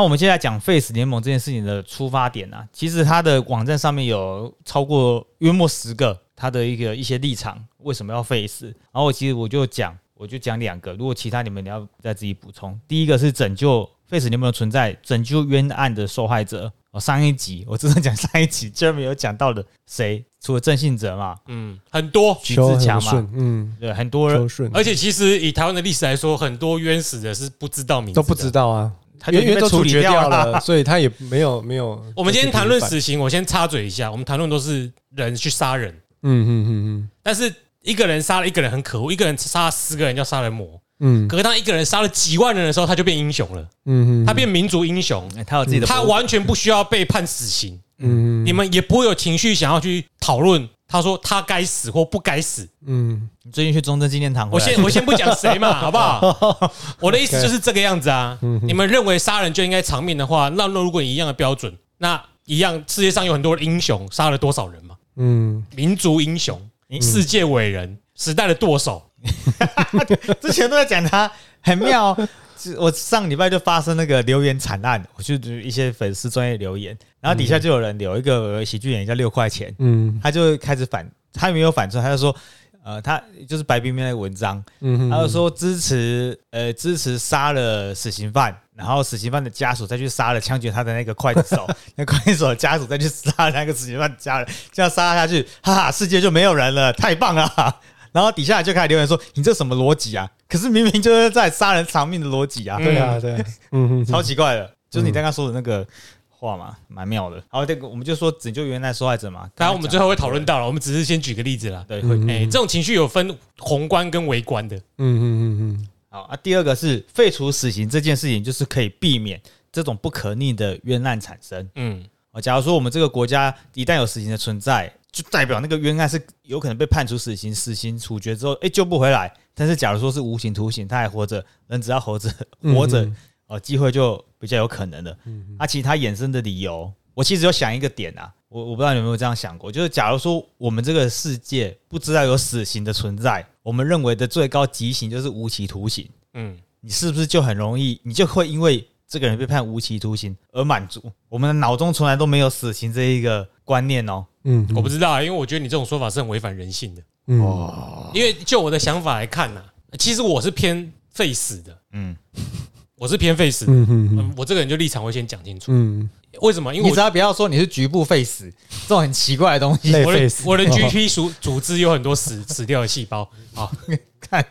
那我们现在讲 Face 联盟这件事情的出发点呢、其实它的网站上面有超过约莫十个它的一个一些立场，为什么要 Face？然后其实我就讲，我就讲两个，如果其他你们你要再自己补充。第一个是拯救 Face 联盟的存在，拯救冤案的受害者。哦，上一集我真的讲上一集 Jeremy 有讲到的谁？除了郑信哲嘛，嗯，很多，徐志强嘛，嗯，对，很多人，而且其实以台湾的历史来说，很多冤死的是不知道名字，都不知。道啊，他就因为都被处理处决掉了。所以他也没有没有。我们今天谈论嗯死刑，我先插嘴一下，我们谈论都是人去杀人，嗯嗯嗯嗯但是一个人杀了一个人很可恶，一个人杀了十个人叫杀人魔。嗯嗯可是当一个人杀了几万人的时候，他就变英雄了，嗯嗯，他变民族英雄，哎他有自己的，他完全不需要被判死刑，嗯你们也不会有情绪想要去讨论。他说他该死或不该死，嗯你最近去中正纪念堂，我先我先不讲谁嘛，好不好？我的意思就是这个样子啊。你们认为杀人就应该偿命的话，那那如果你一样的标准，那一样世界上有很多英雄杀了多少人嘛？嗯民族英雄、世界伟人、时代的舵手，之前都在讲他很妙。是我上礼拜就发生那个留言惨案，我就一些粉丝专业留言，然后底下就有人留一个喜剧演员叫六块钱，嗯他就开始反，他没有反串，他就说，呃，他就是白冰冰那个文章，嗯，他就说支持呃支持杀了死刑犯，然后死刑犯的家属再去杀了枪决他的那个刽子手，那刽子手的家属再去杀了那个死刑犯的家人，这样杀下去，哈哈，世界就没有人了，太棒了。然后底下就开始留言说：“你这什么逻辑啊？可是明明就是在杀人偿命的逻辑啊，对啊对啊，嗯嗯超奇怪的。就是你刚刚说的那个话嘛，蛮妙的。好，这个我们就说拯救原来受害者嘛。当然我们最后会讨论到了，我们只是先举个例子啦。对会哎，这种情绪有分宏观跟微观的。嗯嗯嗯好啊。第二个是废除死刑这件事情，就是可以避免这种不可逆的冤案产生。嗯，啊，假如说我们这个国家一旦有死刑的存在，就代表那个冤案是有可能被判处死刑，死刑处决之后，哎、救不回来。但是假如说是无形徒刑，他还活着，人只要活着，嗯活着，哦、机会就比较有可能的。啊，其他衍生的理由，我其实有想一个点啊，我我不知道你有没有这样想过，就是假如说我们这个世界不知道有死刑的存在，我们认为的最高极刑就是无期徒刑，嗯，你是不是就很容易，你就会因为这个人被判无期徒刑而满足？我们的脑中从来都没有死刑这一个观念哦。嗯我不知道啊，因为我觉得你这种说法是很违反人性的。嗯。因为就我的想法来看呐，其实我是偏废死的，嗯，我是偏废死的。嗯嗯嗯，我这个人就立场会先讲清楚。嗯，为什么？因为我你只要不要说你是局部废死这种很奇怪的东西，我的我的 GP 组 组织有很多死死掉的细胞。啊。看。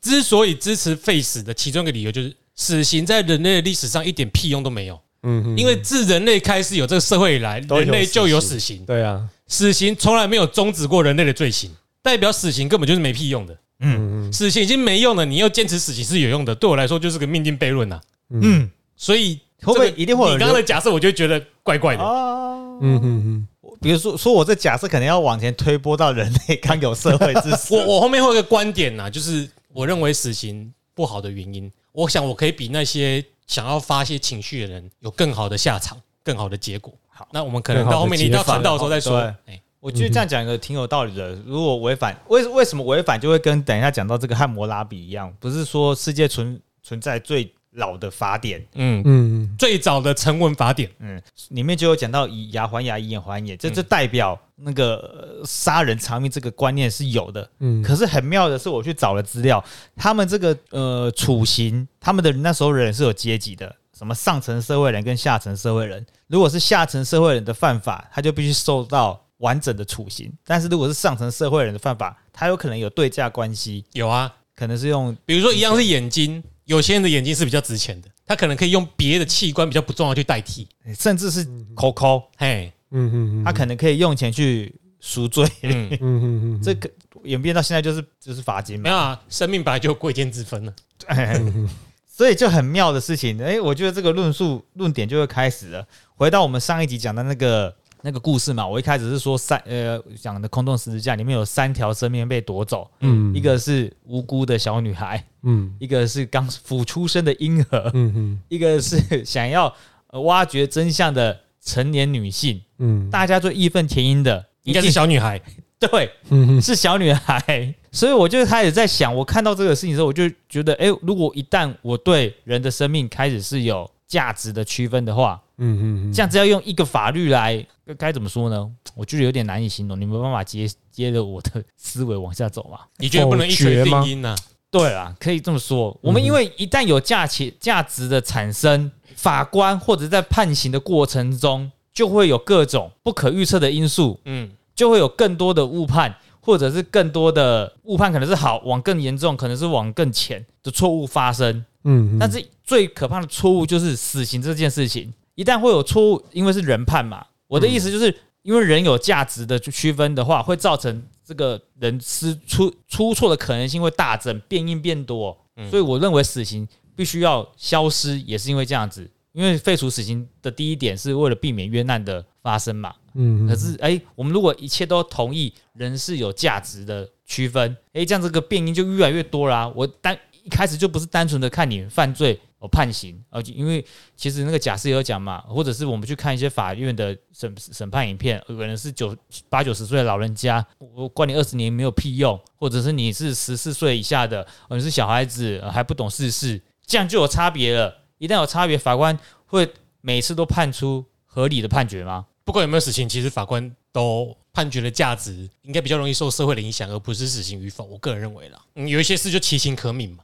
之所以支持废死的其中一个理由就是，死刑在人类的历史上一点屁用都没有。嗯因为自人类开始有这个社会以来，人类就有死死刑，对啊，死刑从来没有终止过人类的罪行，代表死刑根本就是没屁用的。嗯嗯死刑已经没用了，你又坚持死刑是有用的，对我来说就是个命定悖论呐。嗯，所以会不会一定会有你刚刚的假设，我就觉得怪怪的。啊？嗯嗯比如说，说我这假设可能要往前推波到人类刚有社会之时，我我后面会有一个观点呐，就是我认为死刑不好的原因，我想我可以比那些想要发泄情绪的人有更好的下场，更好的结果。好那我们可能到后面你到传道的时候再说。哎，我觉得这样讲一个挺有道理的。如果违反为为什么违反，就会跟等一下讲到这个汉谟拉比一样，不是说世界存存在最老的法典，嗯，嗯最早的成文法典，嗯，里面就有讲到以牙还牙，以眼还眼，这这代表那个呃杀人偿命这个观念是有的。嗯可是很妙的是，我去找了资料，他们这个呃处刑，他们的那时候人是有阶级的，什么上层社会人跟下层社会人。如果是下层社会人的犯法，他就必须受到完整的处刑；但是如果是上层社会人的犯法，他有可能有对价关系，有啊，可能是用比如说一样是眼睛，有些人的眼睛是比较值钱的，他可能可以用别的器官比较不重要去代替。甚至是口口，嘿，嗯嗯嗯他可能可以用钱去赎罪。嗯，嗯嗯嗯这个演变到现在就是就是罚金嘛没。有啊，生命本来就有贵贱之分了。所以就很妙的事情，哎、我觉得这个论述论点就会开始了。回到我们上一集讲的那个那个故事嘛，我一开始是说三呃讲的空洞十字架里面有三条生命被夺走，嗯。一个是无辜的小女孩，嗯。一个是刚孵出生的婴儿，嗯嗯一个是想要呃挖掘真相的成年女性，嗯。大家最义愤填膺的应该是小女孩，对，嗯是小女孩，所以我就开始在想，我看到这个事情之后，我就觉得，哎、如果一旦我对人的生命开始是有价值的区分的话，嗯嗯这样子要用一个法律来，该怎么说呢？我觉得有点难以形容，你没办法接接着我的思维往下走嘛。你觉得不能一锤定音呢？对啊，可以这么说。我们因为一旦有价钱价值的产生，法官或者在判刑的过程中，就会有各种不可预测的因素，嗯，就会有更多的误判，或者是更多的误判，可能是好往更严重，可能是往更浅的错误发生。嗯，但是最可怕的错误就是死刑这件事情，一旦会有错误，因为是人判嘛，我的意思就是，因为人有价值的区分的话，会造成这个人失出出错的可能性会大增，变因变多，所以我认为死刑必须要消失，也是因为这样子。因为废除死刑的第一点是为了避免冤案的发生嘛，嗯可是，哎、我们如果一切都同意人是有价值的区分，哎、这样这个变因就越来越多啦、我单一开始就不是单纯的看你犯罪哦判刑，而且因为其实那个假释也有讲嘛，或者是我们去看一些法院的审审判影片，有人是九八九十岁的老人家，我关你二十年没有屁用，或者是你是十四岁以下的，哦你是小孩子、还不懂世事，这样就有差别了。一旦有差别，法官会每次都判出合理的判决吗？不管有没有死刑，其实法官都判决的价值应该比较容易受社会的影响，而不是死刑与否。我个人认为啦，嗯，有一些事就其情可悯嘛。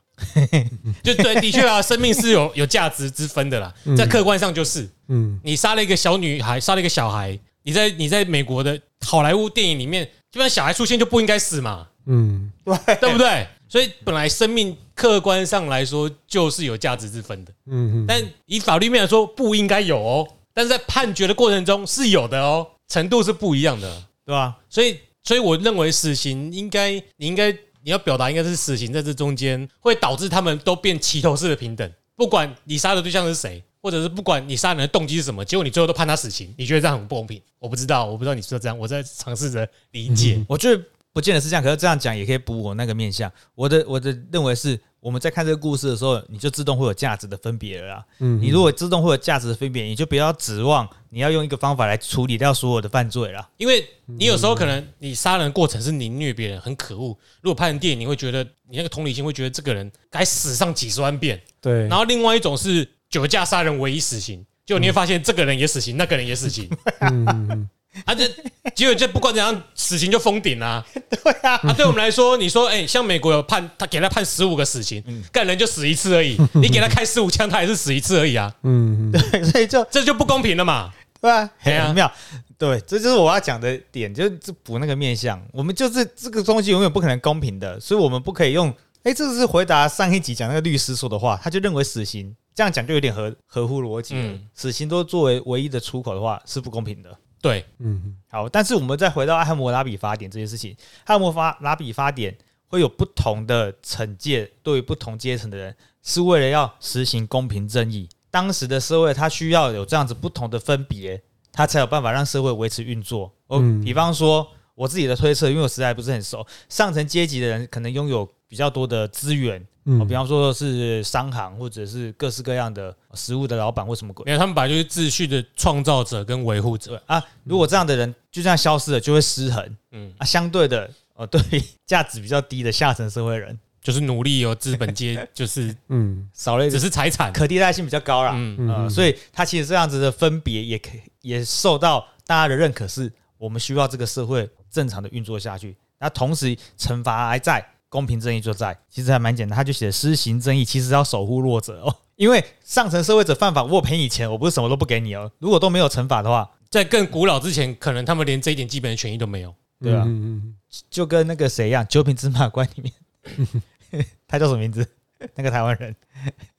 就对，的确啊，生命是有 有价值之分的啦，在客观上就是，嗯。你杀了一个小女孩，杀了一个小孩，你在你在美国的好莱坞电影里面，基本上小孩出现就不应该死嘛，嗯。对不对？所以本来生命客观上来说就是有价值之分的，嗯但以法律面来说不应该有哦，但是在判决的过程中是有的哦，程度是不一样的，对吧？所以所以我认为死刑应该你应该你要表达应该是死刑在这中间会导致他们都变齐头式的平等，不管你杀的对象是谁。或者是不管你杀人的动机是什么，结果你最后都判他死刑，你觉得这样很不公平？我不知道，我不知道你是不是这样，我在尝试着理解。我觉得不见得是这样，可是这样讲也可以补我那个面相。我的我的认为是，我们在看这个故事的时候，你就自动会有价值的分别了啦。嗯你如果自动会有价值的分别，你就不要指望你要用一个方法来处理掉所有的犯罪了。因为你有时候可能你杀人的过程是你虐别人，很可恶。如果拍成电影，你会觉得你那个同理心会觉得这个人该死上几十万遍。对，然后另外一种是酒驾杀人唯一死刑，就你会发现这个人也死刑，那个人也死刑，嗯嗯啊这结果就不管怎样，死刑就封顶啊。对啊，啊对我们来说，你说哎、像美国有判他给他判十五个死刑，干人就死一次而已，你给他开十五枪，他也是死一次而已啊，嗯 对所以就这就不公平了嘛。对啊，嘿啊很妙。对，这就是我要讲的点，就是补那个面相。我们就是这个东西永远不可能公平的，所以我们不可以用。哎，这是回答上一集讲那个律师说的话，他就认为死刑这样讲就有点合合乎逻辑了。嗯死刑都作为唯一的出口的话是不公平的。对，嗯好，但是我们再回到艾姆拉比法典这件事情，艾姆法拉比法典会有不同的惩戒，对于不同阶层的人，是为了要实行公平正义。当时的社会，它需要有这样子不同的分别，它才有办法让社会维持运作。哦，嗯比方说我自己的推测，因为我实在不是很熟，上层阶级的人可能拥有比较多的资源，嗯哦，比方说是商行或者是各式各样的食物的老板或什么鬼。因为他们本来就是秩序的创造者跟维护者。啊，如果这样的人就这样消失了，就会失衡。嗯，啊，相对的，哦，对价值比较低的下层社会人，就是努力有资本阶，就是嗯少了一只是财产。可替代性比较高啦。嗯，嗯呃，所以他其实这样子的分别也可以也受到大家的认可，是我们需要这个社会正常的运作下去。那同时惩罚还在，公平正义就在，其实还蛮简单。他就写施行正义，其实要守护弱者哦，因为上层社会者犯法，我赔你钱，我不是什么都不给你哦。如果都没有惩罚的话，在更古老之前，可能他们连这一点基本的权益都没有。对啊嗯就跟那个谁一样，《九品芝麻官》里面，他叫什么名字？那个台湾人。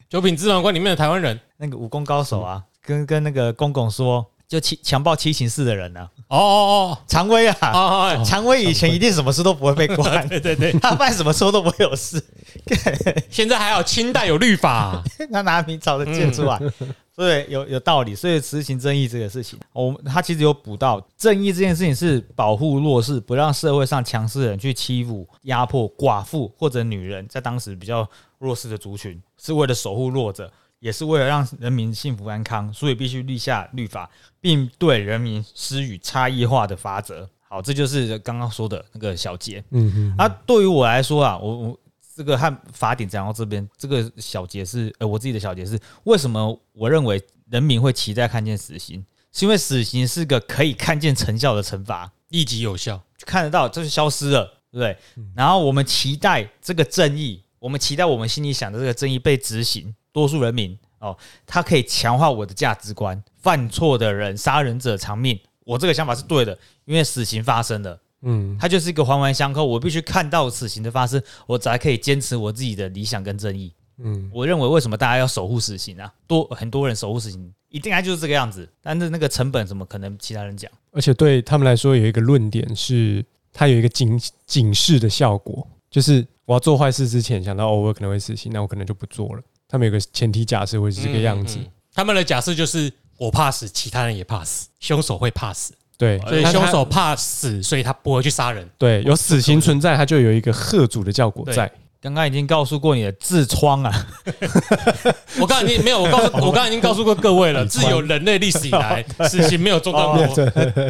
九品芝麻官里面的台湾人，那个武功高手啊，跟跟那个公公说，就七强暴七情四的人啊，哦哦哦。常威啊，哦哦哦，常威以前一定什么事都不会被关，对对对，他办什么错都不会有事，现在还有清代有律法，他拿明朝的剑出来，对，有有道理。所以实行正义这个事情，我们他其实有补到正义这件事情是保护弱势，不让社会上强势的人去欺负、压迫寡妇或者女人，在当时比较弱势的族群，是为了守护弱者。也是为了让人民幸福安康，所以必须立下律法，并对人民施予差异化的法则。好，这就是刚刚说的那个小节。嗯嗯，啊，对于我来说啊，我我这个和法典讲到这边，这个小节是呃我自己的小节是为什么我认为人民会期待看见死刑，是因为死刑是个可以看见成效的惩罚，立即有效。看得到这就消失了，对不对？然后我们期待这个正义，我们期待我们心里想的这个正义被执行，多数人民哦，他可以强化我的价值观，犯错的人、杀人者偿命，我这个想法是对的，因为死刑发生了。嗯它就是一个环环相扣，我必须看到死刑的发生，我才可以坚持我自己的理想跟正义。嗯我认为为什么大家要守护死刑啊？多很多人守护死刑，一定该就是这个样子。但是那个成本怎么可能其他人讲？而且对他们来说有一个论点是，它有一个警警示的效果，就是我要做坏事之前想到哦，我可能会死刑，那我可能就不做了。他们有个前提假设会是这个样子，嗯嗯嗯。他们的假设就是我怕死，其他人也怕死，凶手会怕死，对，所以凶手怕死，所以他不会去杀人。对有死刑存在，他就有一个贺主的效果在。刚刚已经告诉过你的痔疮啊，我刚才已经没有，我告诉 我刚才已经告诉过各位了，自有人类历史以来，死刑没有中断过。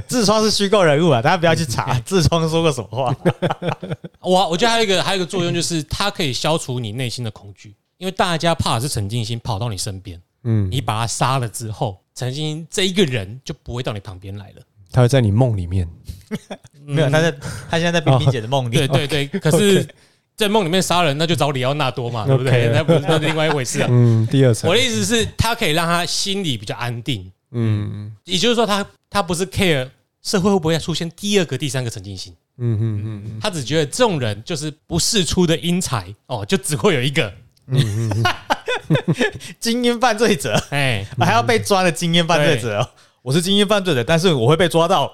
痔疮是虚构人物啊，大家不要去查痔疮说过什么话。我我觉得还有一个还有一个作用就是，它可以消除你内心的恐惧，因为大家怕的是陈静心跑到你身边，嗯，你把他杀了之后，陈静心这一个人就不会到你旁边来了。他会在你梦里面。没有，他在他现在在冰冰姐的梦里。对对对，可是，在梦里面杀人，那就找里奥纳多嘛，对不对？那不是那是另外一回事啊。嗯，第二层我。的意思是，他可以让他心里比较安定，嗯也就是说他，他不是 care 社会会不会出现第二个、第三个陈静心，嗯嗯嗯他只觉得这种人就是不世出的英才哦，就只会有一个，精英犯罪者，哎，还要被抓的精英犯罪者哦。我是精英犯罪者，但是我会被抓到。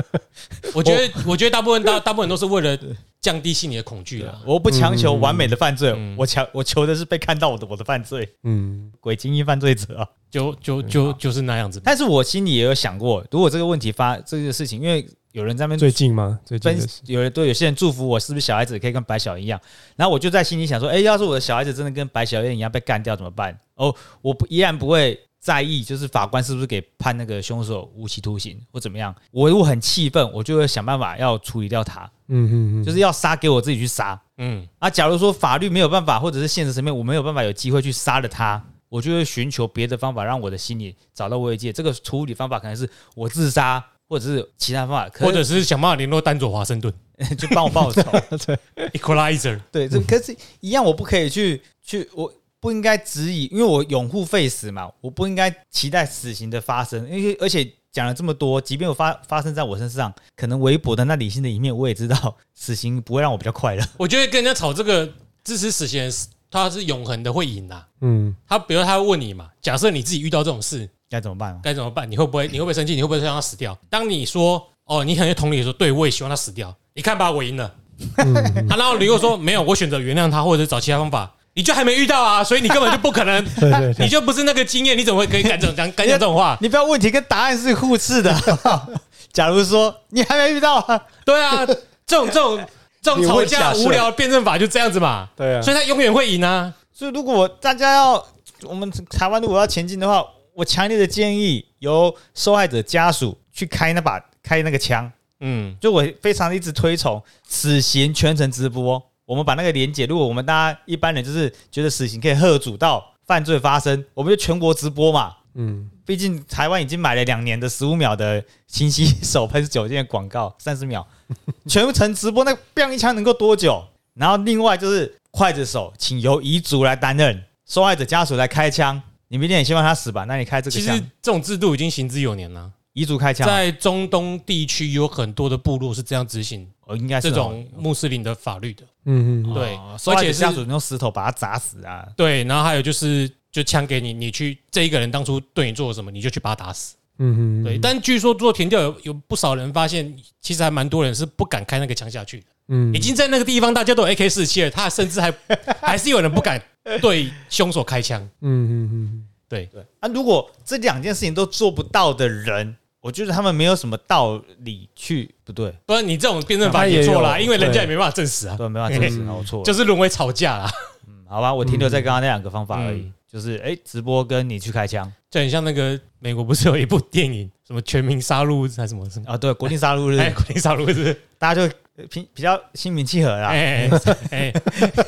我觉得，我觉得大部分大大部分都是为了降低心理的恐惧了。我不强求完美的犯罪，嗯我强我求的是被看到我的我的犯罪，嗯鬼精英犯罪者啊！就就就就是那样子。但是我心里也有想过，如果这个问题发这个事情，因为有人在那边最近吗？最近。有人对有些人祝福我，是不是小孩子可以跟白小燕一样？然后我就在心里想说，哎、要是我的小孩子真的跟白小燕一样被干掉怎么办？哦，我不依然不会在意，就是法官是不是给判那个凶手无期徒刑或怎么样。我如果很气愤，我就会想办法要处理掉他，嗯嗯嗯，就是要杀给我自己去杀。嗯，啊，假如说法律没有办法，或者是现实层面我没有办法有机会去杀了他，我就会寻求别的方法，让我的心里找到慰藉。这个处理方法可能是我自杀，或者是其他方法，可或者是想办法联络丹佐华盛顿就帮我报仇。（Equalizer）。对，这可是一样，我不可以去去，我不应该质疑，因为我拥护废死嘛，我不应该期待死刑的发生，因为而且讲了这么多，即便我发发生在我身上，可能微博的那理性的一面，我也知道死刑不会让我比较快乐。我觉得跟人家吵这个支持死刑 人，他是永恒的会赢的。嗯他比如他会问你嘛，假设你自己遇到这种事该怎么办啊？该怎么办？你会不会你会不会生气？你会不会让他死掉？当你说哦，你很有同理地说，对我也希望他死掉。你看吧，我赢了。嗯 啊，然后你又说没有，我选择原谅他，或者是找其他方法，你就还没遇到啊，所以你根本就不可能，对对对，你就不是那个经验，你怎么会可以敢这种讲敢讲这种话？你不要问题跟答案是互斥的。假如说你还没遇到啊，对啊，这种这种这种你吵架无聊的辩证法就这样子嘛，对啊，所以他永远会赢啊。所以如果大家要我们台湾如果要前进的话，我强烈的建议由受害者家属去开那把开那个枪。嗯，就我非常一直推崇死刑全程直播。我们把那个连结，如果我们大家一般人就是觉得死刑可以喝阻到犯罪发生，我们就全国直播嘛。嗯毕竟台湾已经买了两年的十五秒的清晰手喷酒精的广告，三十秒 全程直播，那 biang 一枪能够多久？然后另外就是刽子手，请由遗族来担任，受害者家属来开枪。你明天也希望他死吧？那你开这个其实枪，这种制度已经行之有年了，彝族开枪，在中东地区有很多的部落是这样执行哦，应该是这哦种穆斯林的法律的。嗯嗯对哦受害者而且是家属用石头把他砸死啊。对，然后还有就是，就枪给你，你去这一个人当初对你做了什么，你就去把他打死。嗯嗯，对，但据说做填调有有不少人发现，其实还蛮多人是不敢开那个枪下去的。嗯。已经在那个地方大家都有 AK 四七了，他甚至还 还是有人不敢对凶手开枪。嗯嗯嗯对，对啊，如果这两件事情都做不到的人，我觉得他们没有什么道理去不对，不然你这种辩证法他也也错啦，因为人家也没办法证实啊，对，没办法证实，那我错。就是沦为吵架啦，嗯好吧，我停留在刚刚那两个方法而已。嗯，就是哎，直播跟你去开枪就很像那个美国不是有一部电影什么全民杀戮还是什么什么？啊，对，国定杀戮日哎，，国民杀戮日？大家就平比比较心平气和啦。哎哎，哎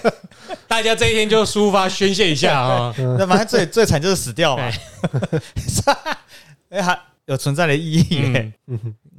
大家这一天就抒发宣泄一下啊！那反正最最惨就是死掉嘛哎。哎，还有存在的意义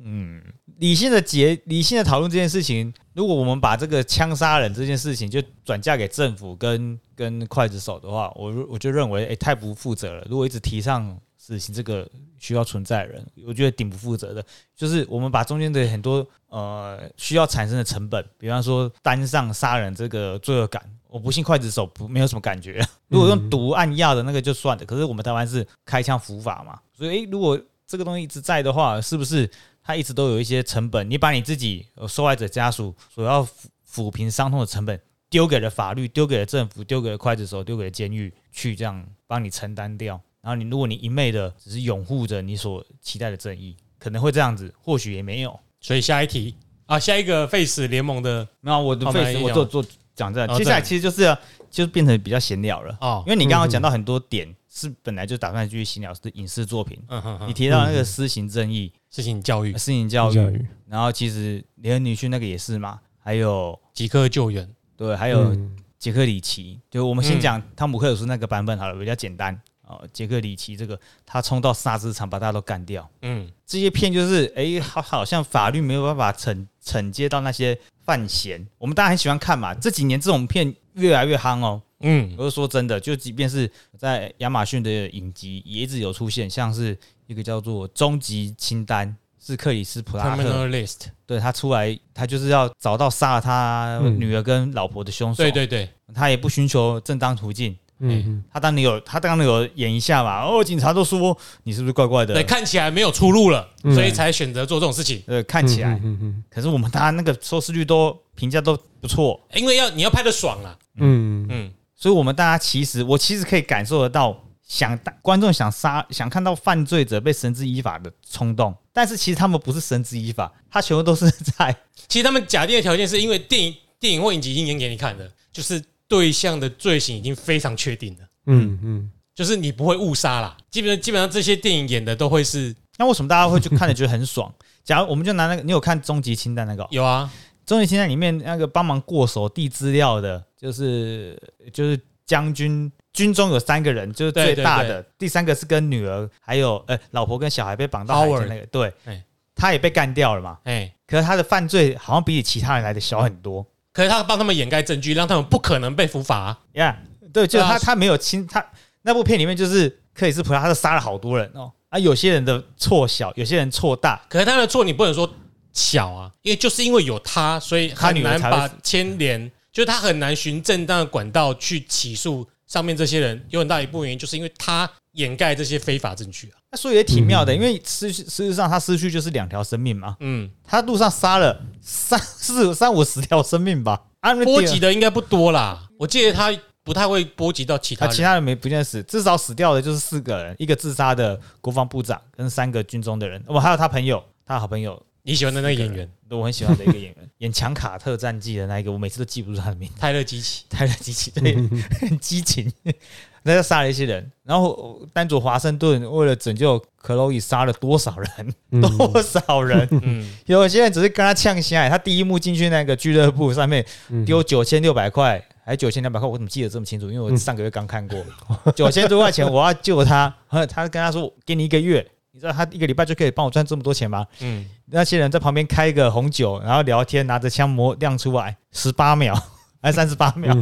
嗯，理性的结理性的讨论这件事情，如果我们把这个枪杀人这件事情就转嫁给政府跟跟刽子手的话，我我就认为，哎、太不负责了。如果一直提倡死刑这个需要存在的人，我觉得挺不负责的。就是我们把中间的很多呃需要产生的成本，比方说单上杀人这个罪恶感，我不信刽子手不没有什么感觉。如果用毒按压的那个就算了，可是我们台湾是开枪伏法嘛，所以诶、如果这个东西一直在的话，是不是它一直都有一些成本？你把你自己呃受害者家属所要抚抚平伤痛的成本丢给了法律，丢给了政府，丢给了刽子手，丢给了监狱，去这样帮你承担掉。然后你如果你一昧的只是拥护着你所期待的正义，可能会这样子，或许也没有。所以下一题啊，下一个 Face 联盟的那我的 face 我做做讲这样，哦接下来其实就是要就是变成比较闲聊了。哦因，为你刚刚讲到很多点是本来就打算继续闲聊是影视作品，你提到那个私刑正义、事情教育。事情教育，教育，然后其实联合女婿那个也是嘛，还有即刻救援，对，还有嗯。杰克里奇，就我们先嗯。讲汤姆克鲁斯那个版本好了，比较简单。哦。杰克里奇这个他冲到沙子场把大家都干掉，嗯，这些片就是哎，好好像法律没有办法惩惩戒到那些犯嫌，我们大家很喜欢看嘛。这几年这种片越来越夯哦。嗯，我是说真的，就即便是在亚马逊的影集也一直有出现，像是一个叫做《终极清单》，是克里斯普拉克。List，对他出来，他就是要找到杀了他嗯。女儿跟老婆的凶手。对对对，他也不寻求正当途径，嗯。他当年有，他当然有演一下嘛。哦，警察都说你是不是怪怪的？对，看起来没有出路了，嗯。所以才选择做这种事情。呃，看起来，嗯嗯可是我们大家那个收视率都评价都不错，因为要你要拍的爽啊，嗯嗯。嗯，所以我们大家其实，我其实可以感受得到，想观众想杀、想看到犯罪者被绳之以法的冲动，但是其实他们不是绳之以法，他全部都是在 其实他们假定的条件是因为电影、电影或影集已经演给你看的，就是对象的罪行已经非常确定了，嗯嗯就是你不会误杀啦。基本上基本上这些电影演的都会是那为什么大家会去看的觉得很爽？假如我们就拿那个，你有看《终极清单》那个哦？有啊，终极清单里面那个帮忙过手递资料的，就是就是将军，军中有三个人，就是最大的，第三个是跟女儿还有呃老婆跟小孩被绑到海边那个，对哎，他也被干掉了嘛。哎，可是他的犯罪好像比起其他人来的小很多可是他帮他们掩盖证据，让他们不可能被伏法啊。呀。对，就是对啊他他没有亲他那部片里面就是克里斯普拉，他是杀了好多人哦。啊，有些人的错小，有些人错大，可是他的错你不能说小啊，因为就是因为有他，所以他很难女儿才会把牵连，就是他很难循正当的管道去起诉上面这些人。有很大一部分原因就是因为他掩盖这些非法证据啊。那所以也挺妙的，嗯因为失去事实上他失去就是两条生命嘛。嗯，他路上杀了三四三五十条生命吧，啊，波及的应该不多啦。我记得他不太会波及到其他。其他人没不见死，至少死掉的就是四个人，一个自杀的国防部长跟三个军中的人，我还有他朋友，他的好朋友，你喜欢的那个演员？我很喜欢的一个演员，演《强卡特战记》的那一个，我每次都记不住他的名字，泰勒基奇，泰勒基奇对，很激情，那就杀了一些人，然后丹佐华盛顿为了拯救克洛伊杀了多少人？嗯。多少人？嗯，有些人只是跟他呛下，他第一幕进去那个俱乐部上面嗯。丢九千六百块，还九千两百块，我怎么记得这么清楚？因为我上个月刚看过，九千多块钱我要救他，呵他跟他说给你一个月，你知道他一个礼拜就可以帮我赚这么多钱吗？嗯，那些人在旁边开一个红酒，然后聊天，拿着枪模亮出来，十八秒还三十八秒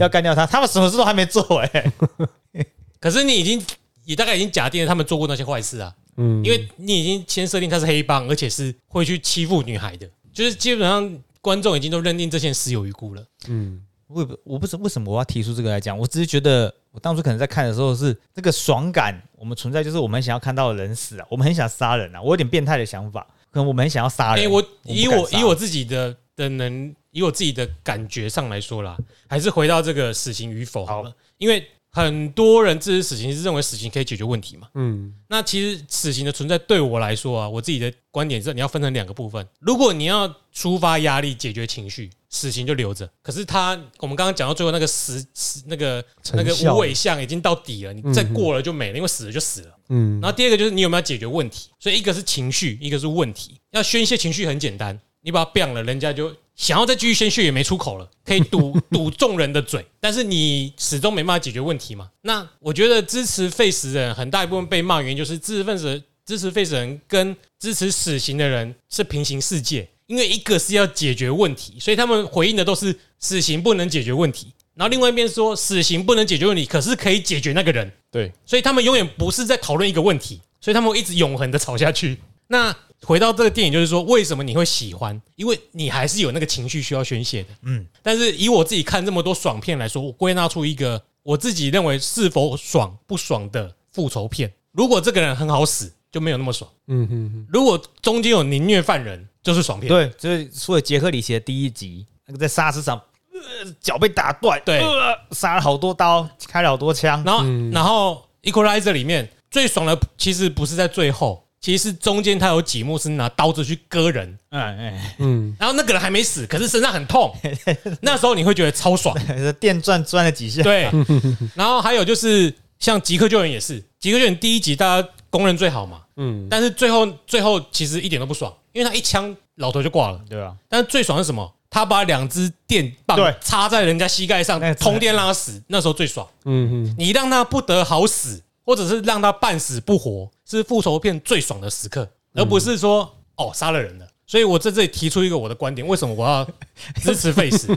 要干掉他，他们什么事都还没做哎、可是你已经你大概已经假定了他们做过那些坏事啊，嗯。因为你已经先设定他是黑帮，而且是会去欺负女孩的，就是基本上观众已经都认定这些人死有余辜了。嗯。我也不我不知为什么我要提出这个来讲，我只是觉得我当初可能在看的时候是这个爽感，我们存在就是我们很想要看到人死啊，我们很想杀人啊，我有点变态的想法，可能我们很想要杀哎、人。我不敢杀以我以我自己的的能，以我自己的感觉上来说啦，还是回到这个死刑与否好了，因为很多人支持死刑是认为死刑可以解决问题嘛。嗯那其实死刑的存在对我来说啊，我自己的观点是你要分成两个部分。如果你要抒发压力、解决情绪，死刑就留着。可是他，我们刚刚讲到最后那个死死那个那个无尾相已经到底了，你再过了就没了，因为死了就死了。嗯然后第二个就是你有没有解决问题，所以一个是情绪，一个是问题。要宣泄情绪很简单，你把它变了，人家就想要再继续宣泄也没出口了，可以堵 堵众人的嘴，但是你始终没办法解决问题嘛。那我觉得支持废死的人很大一部分被骂，原因就是知识分子支持废死人跟支持死刑的人是平行世界，因为一个是要解决问题，所以他们回应的都是死刑不能解决问题。然后另外一边说死刑不能解决问题，可是可以解决那个人。对，所以他们永远不是在讨论一个问题，所以他们会一直永恒的吵下去。那回到这个电影，就是说，为什么你会喜欢？因为你还是有那个情绪需要宣泄的。嗯，但是以我自己看这么多爽片来说，我归纳出一个我自己认为是否爽不爽的复仇片。如果这个人很好死，就没有那么爽；嗯哼哼如果中间有凌虐犯人，就是爽片。对，就是说杰克里奇的第一集，那个在沙石上，呃，脚被打断，对。呃，杀了好多刀，开了好多枪，然后，然后 Equalizer 里面最爽的其实不是在最后，其实是中间他有几幕是拿刀子去割人，嗯哎，嗯。然后那个人还没死，可是身上很痛，那时候你会觉得超爽。这 电钻钻了几下，对，然后还有就是像极客救援也是，极客救援第一集大家公认最好嘛，嗯。但是最后最后其实一点都不爽，因为他一枪老头就挂了。对吧？但是最爽是什么？他把两只电棒对插在人家膝盖上，通电让他死，那时候最爽。嗯嗯你让他不得好死，或者是让他半死不活，是复仇片最爽的时刻，而不是说哦杀了人了。所以我在这里提出一个我的观点，为什么我要 支持 Face？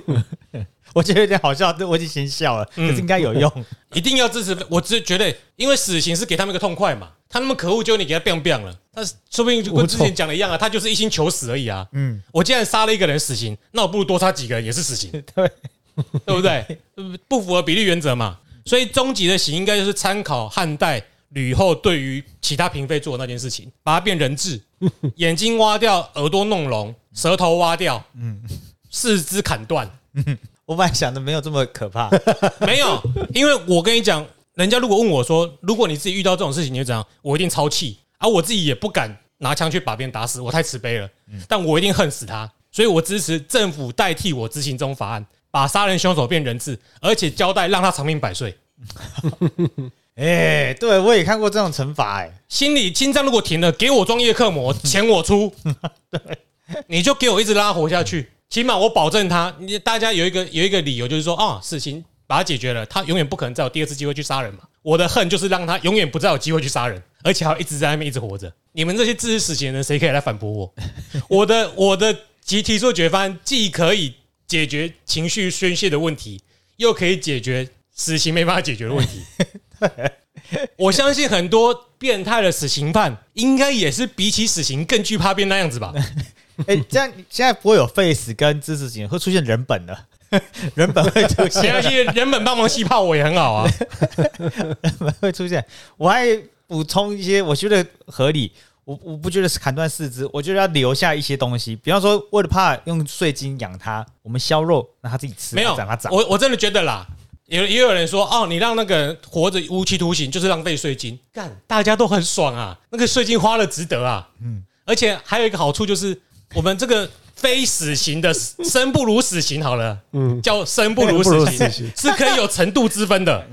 我觉得有点好笑，我已经先笑了，可嗯是应该有用。一定要支持。我只觉得，因为死刑是给他们一个痛快嘛，他那么可恶，就你给他 biang biang 了，他说不定就跟之前讲的一样啊，他就是一心求死而已啊。嗯，我既然杀了一个人死刑，那我不如多杀几个人也是死刑，对，对不对？不符合比例原则嘛。所以终极的刑应该就是参考汉代吕后对于其他嫔妃做的那件事情，把它变人质，眼睛挖掉，耳朵弄聋，舌头挖掉，嗯，四肢砍断。我本来想的没有这么可怕，没有，因为我跟你讲，人家如果问我说，如果你自己遇到这种事情，你会怎样？我一定超气，而、我自己也不敢拿枪去把别人打死，我太慈悲了。但我一定恨死他，所以我支持政府代替我执行这种法案，把杀人凶手变人质，而且交代让他长命百岁。哎，对我也看过这种惩罚，哎，心理心脏如果停了，给我装叶克膜，钱我出。对你就给我一直拉活下去，起码我保证他，你大家有一个有一个理由，就是说啊，事情把它解决了，他永远不可能再有第二次机会去杀人嘛。我的恨就是让他永远不再有机会去杀人，而且还要一直在那边一直活着。你们这些自私死刑的人，谁可以来反驳我？我的我的提提出的解决方案，既可以解决情绪宣泄的问题，又可以解决死刑没办法解决的问题。我相信很多变态的死刑犯，应该也是比起死刑更惧怕变那样子吧？哎，这样现在不会有 face 跟知识型，会出现人本了，人本会出没现关，系，人本帮忙吸泡我也很好啊。会出现。我还补充一些，我觉得合理。我我不觉得是砍断四肢，我觉得要留下一些东西，比方说为了怕用碎金养它，我们削肉让它自己吃，没有让它长。我我真的觉得啦，有也有人说哦，你让那个人活着无期徒刑就是浪费税金，干大家都很爽啊，那个税金花了值得啊。嗯，而且还有一个好处就是，我们这个非死刑的生不如死刑好了，嗯，叫生不如死刑，是可以有程度之分的。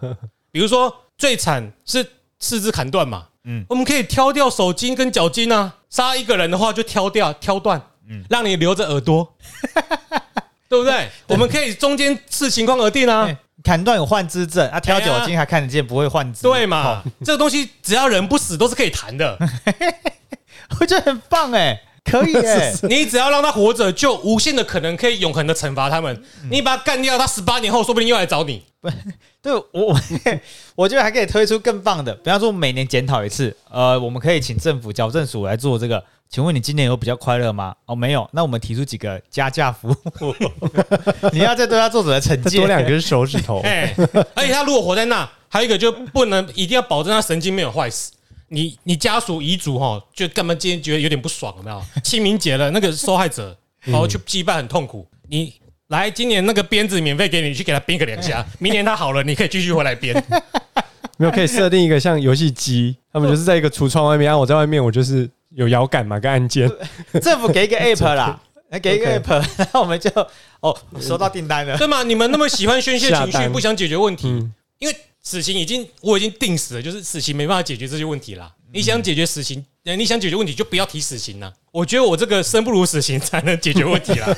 比如说最惨是四肢砍断嘛，嗯。嗯，我们可以挑掉手筋跟脚筋啊，杀一个人的话就挑掉挑断，嗯，让你留着耳朵，对不对？我们可以中间视情况而定啊。哎，砍断有换肢症啊，挑脚筋还看得见，不会换肢。对嘛。哦？这个东西只要人不死都是可以谈的，我觉得很棒哎。可以耶，你只要让他活着，就无限的可能可以永恒的惩罚他们。你把他干掉，他十八年后说不定又来找你。对我我我觉得还可以推出更棒的，比方说每年检讨一次，呃，我们可以请政府矫正署来做这个。请问你今年有比较快乐吗？哦，没有。那我们提出几个加价服务，你要再对他做什么惩戒？多两根手指头。哎，而且他如果活在那，还有一个就不能一定要保证他神经没有坏死。你你家属遗嘱哈，就干嘛今天觉得有点不爽，有没有？清明节了，那个受害者然后去祭拜很痛苦。你来今年那个鞭子免费给你，去给他鞭个两下。明年他好了，你可以继续回来鞭。没有可以设定一个像游戏机，他们就是在一个橱窗外面，然后我在外面，我就是有摇杆嘛，跟按键。政府给一个 app 啦，给一个 app，然后我们就哦收到订单了。对吗？你们那么喜欢宣泄情绪，不想解决问题，嗯因为死刑已经我已经定死了，就是死刑没办法解决这些问题啦。你想解决死刑，呃你想解决问题就不要提死刑啦。我觉得我这个生不如死刑才能解决问题啦。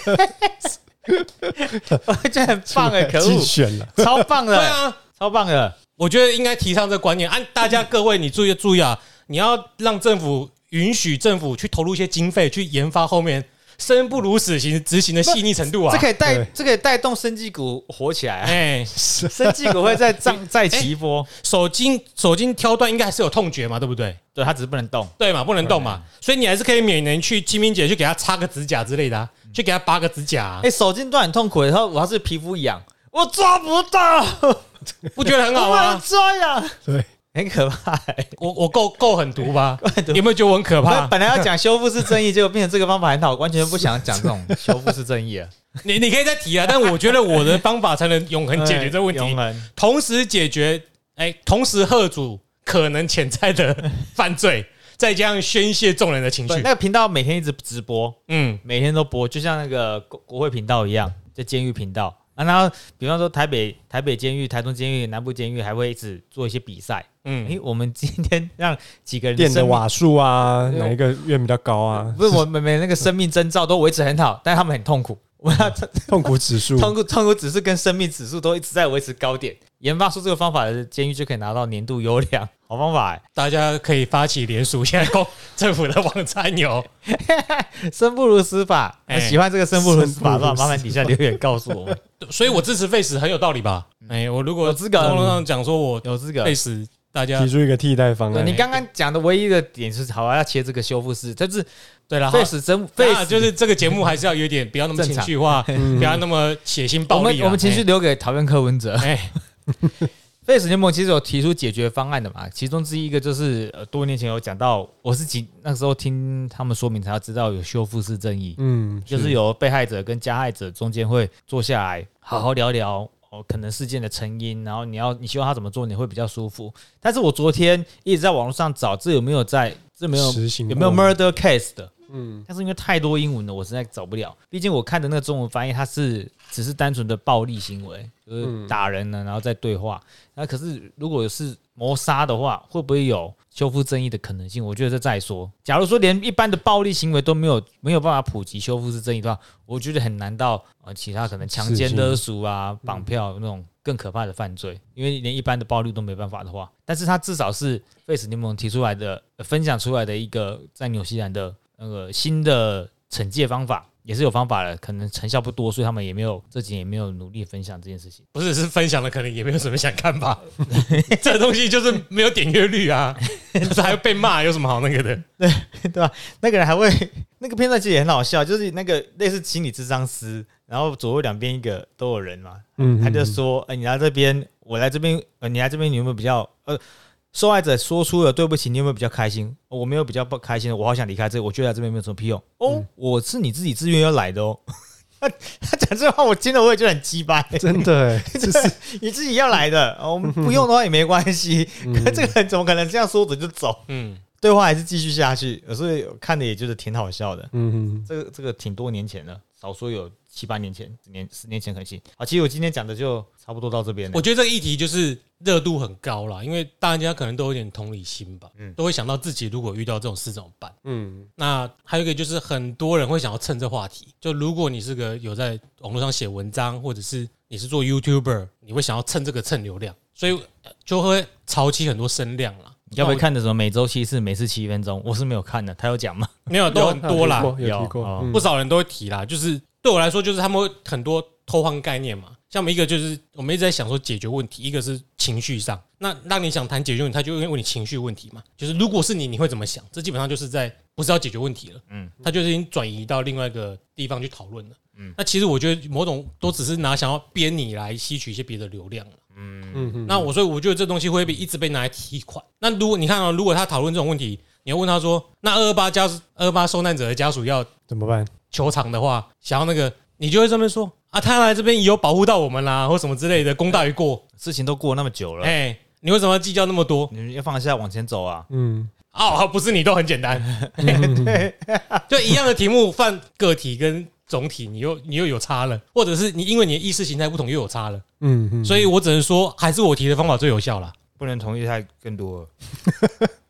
我觉得很棒哎，可竞恶，选了，超棒的，对啊，超棒的。我觉得应该提倡这个观念。按 大家各位，你注意注意啊，你要让政府允许政府去投入一些经费去研发后面生不如死刑执行的细腻程度啊。这可以带，这可以带动生技股火起来啊！哎，生技股会再涨 再起一波，手筋手筋挑断应该还是有痛觉嘛，对不对？对，它只是不能动。对嘛，不能动嘛，所以你还是可以每年去清明节去给他擦个指甲之类的、啊，去给他拔个指甲、啊哎，，手筋断很痛苦，然后我要是皮肤痒，我抓不到，不觉得很好吗？抓痒，对，很可怕欸。我我够够狠毒吧？毒有没有觉得我很可怕？本来要讲修复式正义，结果变成这个方法很好，完全不想讲这种 修复式正义啊。你你可以再提啊，但我觉得我的方法才能永恒解决 这个问题，永恒同时解决哎，同时贺阻可能潜在的犯罪，再加上宣泄众人的情绪。那个频道每天一直直播，嗯，每天都播，就像那个国国会频道一样，就监狱频道啊。然后比方说台北台北监狱、台中监狱、南部监狱还会一直做一些比赛。嗯诶，我们今天 让几个人电的瓦数啊，哪一个院比较高啊？不是我 们每那个生命征兆都维持很好，但是他们很痛苦。我要痛苦指数，痛苦痛苦指数跟生命指数都一直在维持高点。研发出这个方法的监狱就可以拿到年度优良，好方法哎、大家可以发起联署，现在公 政府的网站有。生不如死法，哎喜欢这个生不如死法的话，麻烦底下留言告诉我们。所以我支持 Face 很有道理吧？哎，我如果有资格网络上讲说我有资格。Face，大家提出一个替代方案你。刚刚讲的唯一的点是，好啊，要切这个修复式，但是对了 face 真 face 啊，就是这个节目还是要有点不要那么情绪化，嗯不要那么血腥我暴力我。们我们情绪留给讨厌柯文哲。哎，Face 联盟其实有提出解决方案的嘛，其中之一一个就是呃多年前有讲到，我是几那时候听他们说明才要知道有修复式正义，嗯，就是有被害者跟加害者中间会坐下来好好聊聊哦，可能事件的成因，然后你要你希望他怎么做你会比较舒服。但是我昨天一直在网络上找，这有没有在这没有有没有 murder case 的？嗯，但是因为太多英文了，我实在找不了。毕竟我看的那个中文翻译，它是只是单纯的暴力行为，就是嗯打人呢，然后再对话。那可是如果是谋杀的话，会不会有修复正义的可能性？我觉得这再说。假如说连一般的暴力行为都没有没有办法普及修复式正义的话，我觉得很难到呃其他可能强奸是是勒赎啊、绑票那种更可怕的犯罪，因为连一般的暴力都没办法的话，但是他至少是 Face 联盟提出来的、呃分享出来的一个在纽西兰的那个新的惩戒方法，也是有方法的，可能成效不多，所以他们也没有这几年也没有努力分享这件事情。不是是分享了，可能也没有什么想看吧。这东西就是没有点阅率啊，这还会被骂，有什么好那个的？对 对吧？那个人还会那个片段其实也很好笑，就是那个类似心理智商师，然后左右两边一个都有人嘛，嗯他就说：“哎、你来这边，我来这边，呃，你来这边，你有没有比较呃？”受害者说出了对不起，你有没有比较开心？我没有比较不开心的，我好想离开这，我觉得来这边没有什么屁用。哦，我是你自己自愿要来的哦。他 他讲这话，我听了我也觉得很鸡巴、真的欸，就是 你自己要来的，哦我们不用的话也没关系。嗯可这个人怎么可能这样说着就走？嗯，对话还是继续下去，所以看的也就是挺好笑的。嗯，这个这个挺多年前了，少说有七八年前，十年十年前可行。好，其实我今天讲的就差不多到这边我。觉得这个议题就是热度很高啦，因为大家可能都有点同理心吧，嗯都会想到自己如果遇到这种事怎么办。嗯，那还有一个就是很多人会想要蹭这话题，就如果你是个有在网络上写文章，或者是你是做 YouTuber，你会想要蹭这个蹭流量，所以呃就会潮起很多声量啦。你要不要看的什么每周七次，每次七分钟？我是没有看的，他有讲吗？没有都很多啦，有有有哦，嗯不少人都会提啦。就是对我来说，就是他们会很多偷换概念嘛。像我们一个就是我们一直在想说解决问题，一个是情绪上。那让你想谈解决问题，他就会问你情绪问题嘛。就是如果是你，你会怎么想？这基本上就是在不是要解决问题了，嗯，他就是已经转移到另外一个地方去讨论了。嗯，那其实我觉得某种都只是拿想要编你来吸取一些别的流量了。嗯嗯，那我所以我觉得这东西会被一直被拿来提款。那如果你看啊、如果他讨论这种问题，你要问他说，那二二八家二二八受难者的家属要怎么办？求偿的话，想要那个，你就会这么说啊，他来这边也有保护到我们啦，或什么之类的，功大于过。事情都过那么久了，哎、你为什么要计较那么多？你们要放下往前走啊！嗯，哦，不是你都很简单，就一样的题目犯个体跟总体，你又你又有差了，或者是你因为你的意识形态不同又有差了，嗯嗯，所以我只能说，还是我提的方法最有效啦。不能同意太更多了。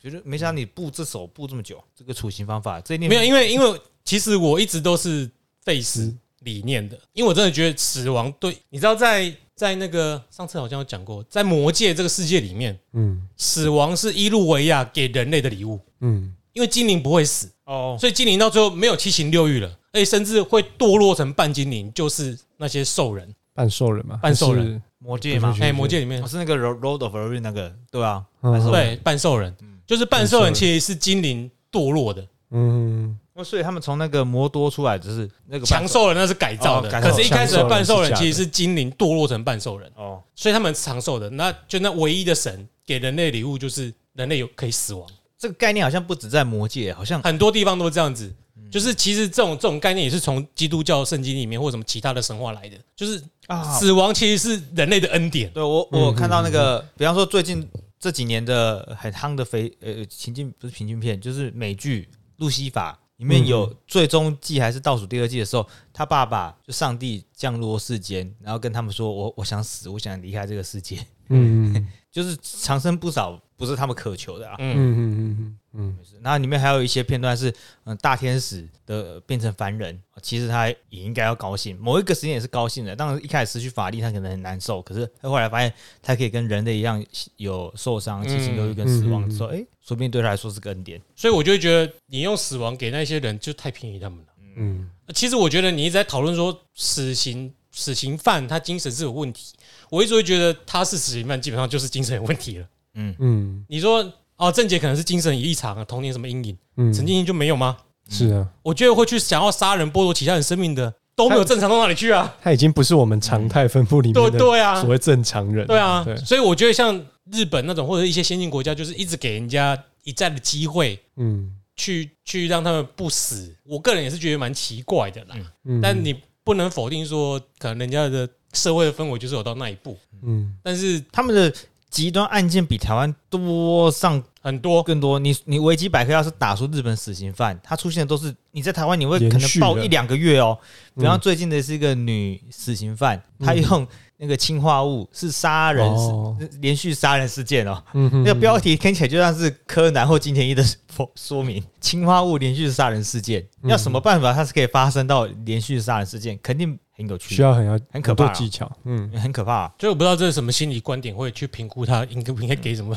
觉得没想到你布这手布这么久，这个处刑方法，这一定没有，因为因为其实我一直都是废死理念的，因为我真的觉得死亡对，你知道在在那个上次好像有讲过，在魔界这个世界里面，嗯。死亡是伊路维亚给人类的礼物，嗯。因为精灵不会死，哦，所以精灵到最后没有七情六欲了，而且甚至会堕落成半精灵，就是那些兽人。半兽人嘛，半兽人。魔界吗哎，魔界里面。我是那个 Road Road of Ruin 那个，对啊，对半兽人，就是半兽人其实是精灵堕落的，嗯。那所以他们从那个魔多出来，就是那个强兽人。那是改造的，哦改造。可是一开始的半兽人其实是精灵堕落成半兽人。哦，所以他们是长寿的。那就那唯一的神给人类礼物就是人类有可以死亡，这个概念好像不止在魔界，好像很多地方都这样子。就是其实这种这种概念也是从基督教圣经里面或什么其他的神话来的，就是啊，死亡其实是人类的恩典。对我我有看到那个，比方说最近这几年的很夯的肥呃情境不是情境片，就是美剧《路西法》里面有最终季还是倒数第二季的时候，他爸爸就上帝降落世间，然后跟他们说：“我我想死，我想离开这个世界。嗯嗯”就是长生不少不是他们渴求的啊。嗯，嗯嗯嗯嗯那里面还有一些片段是，嗯，大天使的变成凡人，其实他也应该要高兴，某一个时间也是高兴的。当然一开始失去法力，他可能很难受，可是他后来发现他可以跟人类一样有受伤、七情六欲跟死亡的时候，哎、说不定对他来说是个恩典。所以我就会觉得你用死亡给那些人就太便宜他们了。嗯其实我觉得你一直在讨论说死刑死刑犯他精神是有问题，我一直会觉得他是死刑犯，基本上就是精神有问题了。嗯嗯你说哦，郑杰可能是精神异常啊，童年什么阴影，嗯，陈静怡就没有吗？是啊，我觉得会去想要杀人剥夺其他人生命的都没有正常到哪里去啊？他已经不是我们常态分布里对面的对啊所，谓正常人，对啊，，所以我觉得像日本那种或者一些先进国家，就是一直给人家一再的机会嗯去去让他们不死。我个人也是觉得蛮奇怪的啦，嗯，但你不能否定说，可能人家的社会的氛围就是有到那一步，嗯。但是他们的极端案件比台湾多上很多。更多。你你维基百科要是打出日本死刑犯，他出现的都是你在台湾你会可能报一两个月哦。比方嗯。最近的是一个女死刑犯，她用那个氰化物是杀人事哦连续杀人事件哦。嗯哼那个标题听起来就像是柯南或金田一的说说明，氰化物连续杀人事件，嗯要什么办法它是可以发生到连续杀人事件？肯定很有趣，需要很要很可怕啊技巧，嗯很可怕啊、所以我不知道这是什么心理观点会去评估他应该不应该给什么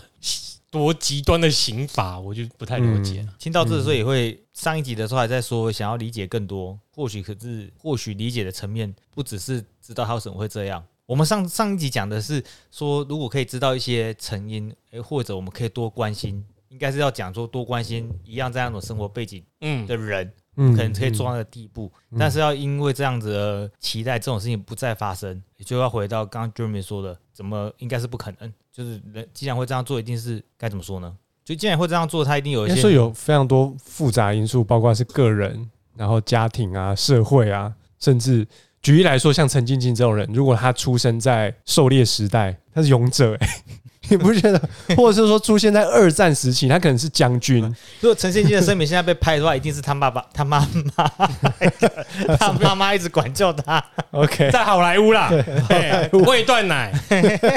多极端的刑罚，我就不太了解。听到这的时候也会，上一集的时候还在说想要理解更多，或许可是或许理解的层面不只是知道他为什么会这样。我们上上一集讲的是说，如果可以知道一些成因，诶，或者我们可以多关心，应该是要讲说多关心一样这样的生活背景嗯，的人，嗯，可能可以做到那个地步，但是要因为这样子的期待这种事情不再发生，也就要回到刚刚 Jeremy 说的，怎么应该是不可能，就是人既然会这样做，一定是该怎么说呢？就既然会这样做，他一定有一些应该说有非常多复杂因素，包括是个人，然后家庭啊、社会啊，甚至举例来说，像陈静静这种人，如果他出生在狩猎时代，他是勇者、欸，你不觉得？或者是说出现在二战时期，他可能是将军，如果陈宪金的声明现在被拍的话，一定是他爸爸、他妈妈、他妈妈一直管教他。OK，在好莱坞啦，哎喂断奶，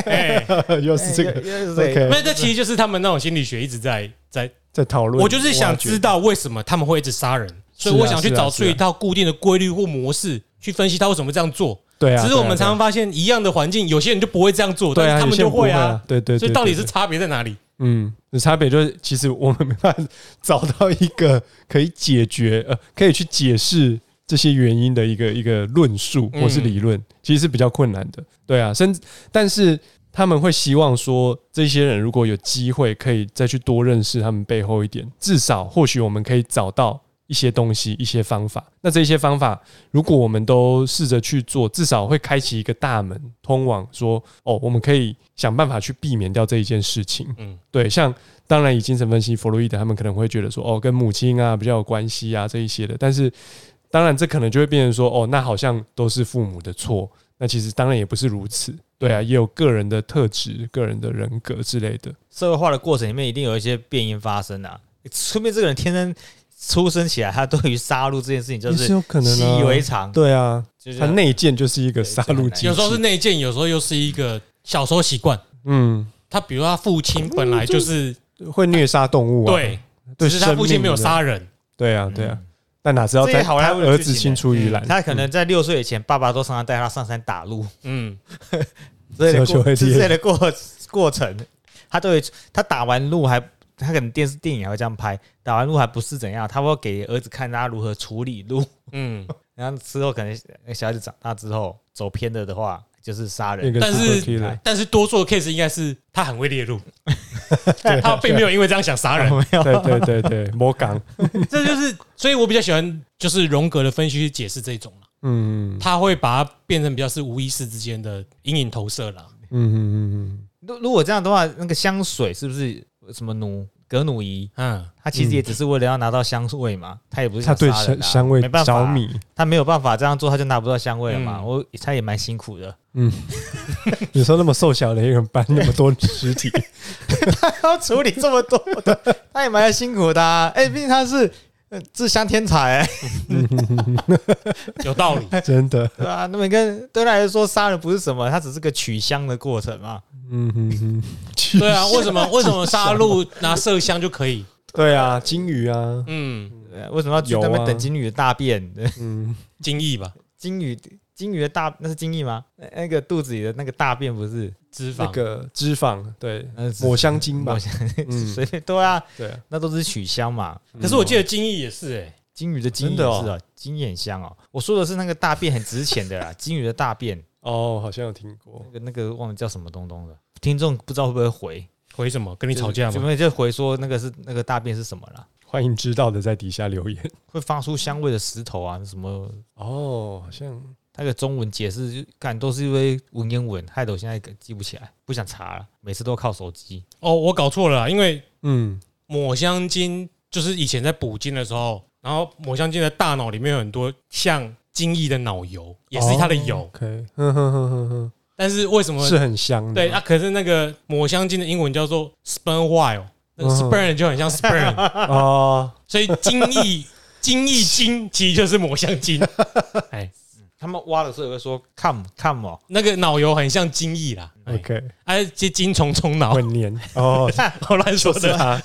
哎，又是这个又是 OK，那这其实就是他们那种心理学一直在在，在讨论。我就是想知道为什么他们会一直杀人，所以我想去找出一套固定的规律或模式，去分析他为什么这样做。对啊，只是我们常常发现，一样的环境，有些人就不会这样做，对啊，但是他们就会啊。对对，所以到底是差别在哪里？嗯，的差别就是，其实我们没办法找到一个可以解决呃，可以去解释这些原因的一个一个论述或是理论，其实是比较困难的。对啊，甚至但是他们会希望说，这些人如果有机会可以再去多认识他们背后一点，至少或许我们可以找到一些东西、一些方法。那这些方法，如果我们都试着去做，至少会开启一个大门，通往说哦，我们可以想办法去避免掉这一件事情。嗯嗯，对，像当然以精神分析，弗洛伊德他们可能会觉得说哦，跟母亲啊比较有关系啊这一些的，但是当然这可能就会变成说哦，那好像都是父母的错。那其实当然也不是如此，对啊，也有个人的特质、个人的人格之类的。社会化的过程里面一定有一些变因发生啊。说明这个人天生出生起来，他对于杀戮这件事情就是有可能啊。习以为常，对啊，就是他内建就是一个杀戮机，有时候是内建，有时候又是一个小时候习惯。嗯，他比如他父亲本来就是会虐杀动物啊，对，对，只是他父亲没有杀人。对啊，对啊，但哪知道在儿子青出于蓝，他可能在六岁以前，爸爸都常常带他上山打鹿，嗯，之类的过之类的过过程，他对他打完鹿还。他可能电视电影还会这样拍，打完鹿还不是怎样，他会给儿子看他如何处理鹿，嗯，然后之后可能小孩子长大之后走偏了的话，就是杀人。但是但是多数的 case 应该是他很会猎鹿，他并没有因为这样想杀人。没有，对对对对，魔港，这就是，所以我比较喜欢就是荣格的分析去解释这种啦。嗯他会把它变成比较是无意识之间的阴影投射嗯。嗯嗯嗯。如如果这样的话，那个香水是不是什么奴格努仪？嗯，他其实也只是为了要拿到香味嘛，他也不嗯，是他对香香味没办法啊，着迷，他没有办法这样做，他就拿不到香味了嘛。嗯我他也蛮辛苦的，嗯，你说那么瘦小的一个人搬那么多尸体，他要处理这么多的，他也蛮辛苦的、啊。哎、毕竟他是呃智香天才、欸，有道理。真的，对啊、那么跟对他来说，杀人不是什么，他只是个取香的过程嘛。嗯哼哼，对啊，为什么为什么杀戮拿麝香就可以？对啊，金鱼啊，嗯，为什么要那边等金鱼的大便？嗯，金翼吧，金鱼金鱼的大那是金翼吗？那那个肚子里的那个大便不是？脂肪。那个脂肪，对，呃，抹香鲸吧抹，香嗯，随便对啊，对啊，那都是取香嘛。可是我记得精益也是哎，金鱼的精液真的哦是啊，精液很香哦。我说的是那个大便很值钱的啦，金鱼的大便，哦，好像有听过那，个那个忘了叫什么东东了。听众不知道会不会回？回什么？跟你吵架吗？就回说那个是那个大便是什么啦？欢迎知道的在底下留言。会发出香味的石头啊，什么？哦，好像那个中文解释就看都是因为文言文，害得我现在记不起来，不想查了，每次都靠手机。哦，我搞错了啦，因为嗯，抹香鲸就是以前在捕鲸的时候，然后抹香鲸的大脑里面有很多像精液的脑油，也是它的油。OK，哼哼哼哼哼，但是为什么？是很香的。对啊，可是那个抹香鲸的英文叫做 sperm whale，那个嗯 sperm 就很像 sperm，哦，所以精液精液鲸其实就是抹香鲸。哎，他们挖的时候也会说 come come 哦，那个脑油很像精液啦。哎，OK，哎，这精虫充脑，很黏哦，我乱说的。是啊，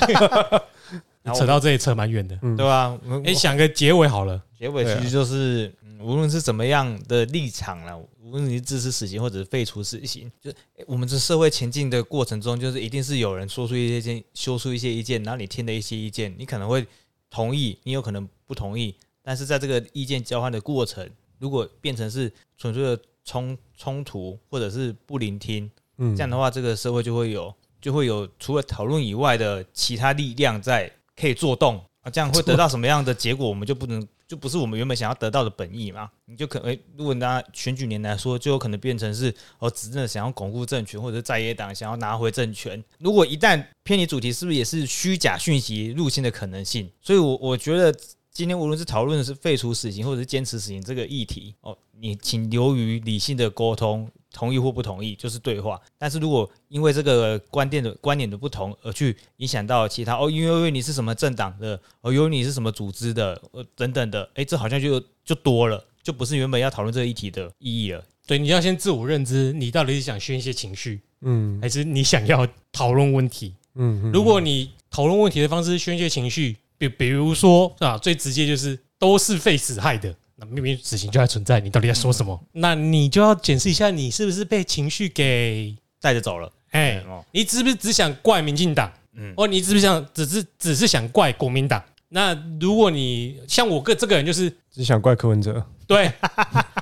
扯到这里扯蛮远的。嗯对吧？我哎，想个结尾好了。结尾其实就是，嗯无论是怎么样的立场啦，无论你是支持死刑或者是废除死刑，就是诶我们这社会前进的过程中，就是一定是有人说出一些意见，说出一些意见，然后你听的一些意见，你可能会同意，你有可能不同意，但是在这个意见交换的过程，如果变成是纯粹的冲冲突或者是不聆听，嗯这样的话，这个社会就会有就会有除了讨论以外的其他力量在可以做动啊，这样会得到什么样的结果，我们就不能就不是我们原本想要得到的本意嘛？你就可能、诶如果拿选举年来说，就有可能变成是哦，执政想要巩固政权，或者是在野党想要拿回政权。如果一旦偏离主题，是不是也是虚假讯息入侵的可能性？所以我，我觉得今天无论是讨论的是废除死刑，或者是坚持死刑这个议题，哦，你请留于理性的沟通，同意或不同意就是对话。但是如果因为这个观点的观点的不同而去影响到其他哦，因为因为你是什么政党的，哦，因为你是什么组织的，呃，等等的，诶，这好像就就多了，就不是原本要讨论这个议题的意义了。对，你要先自我认知，你到底是想宣泄情绪，嗯还是你想要讨论问题？嗯，嗯如果你讨论问题的方式是宣泄情绪，比比如说啊，最直接就是都是废死害的，那明明死刑就还存在，你到底在说什么？那你就要检视一下，你是不是被情绪给带着走了，哎，哦，你是不是只想怪民进党？嗯哦，你是不是想只是只是想怪国民党？那如果你像我个这个人，就是只想怪柯文哲，对，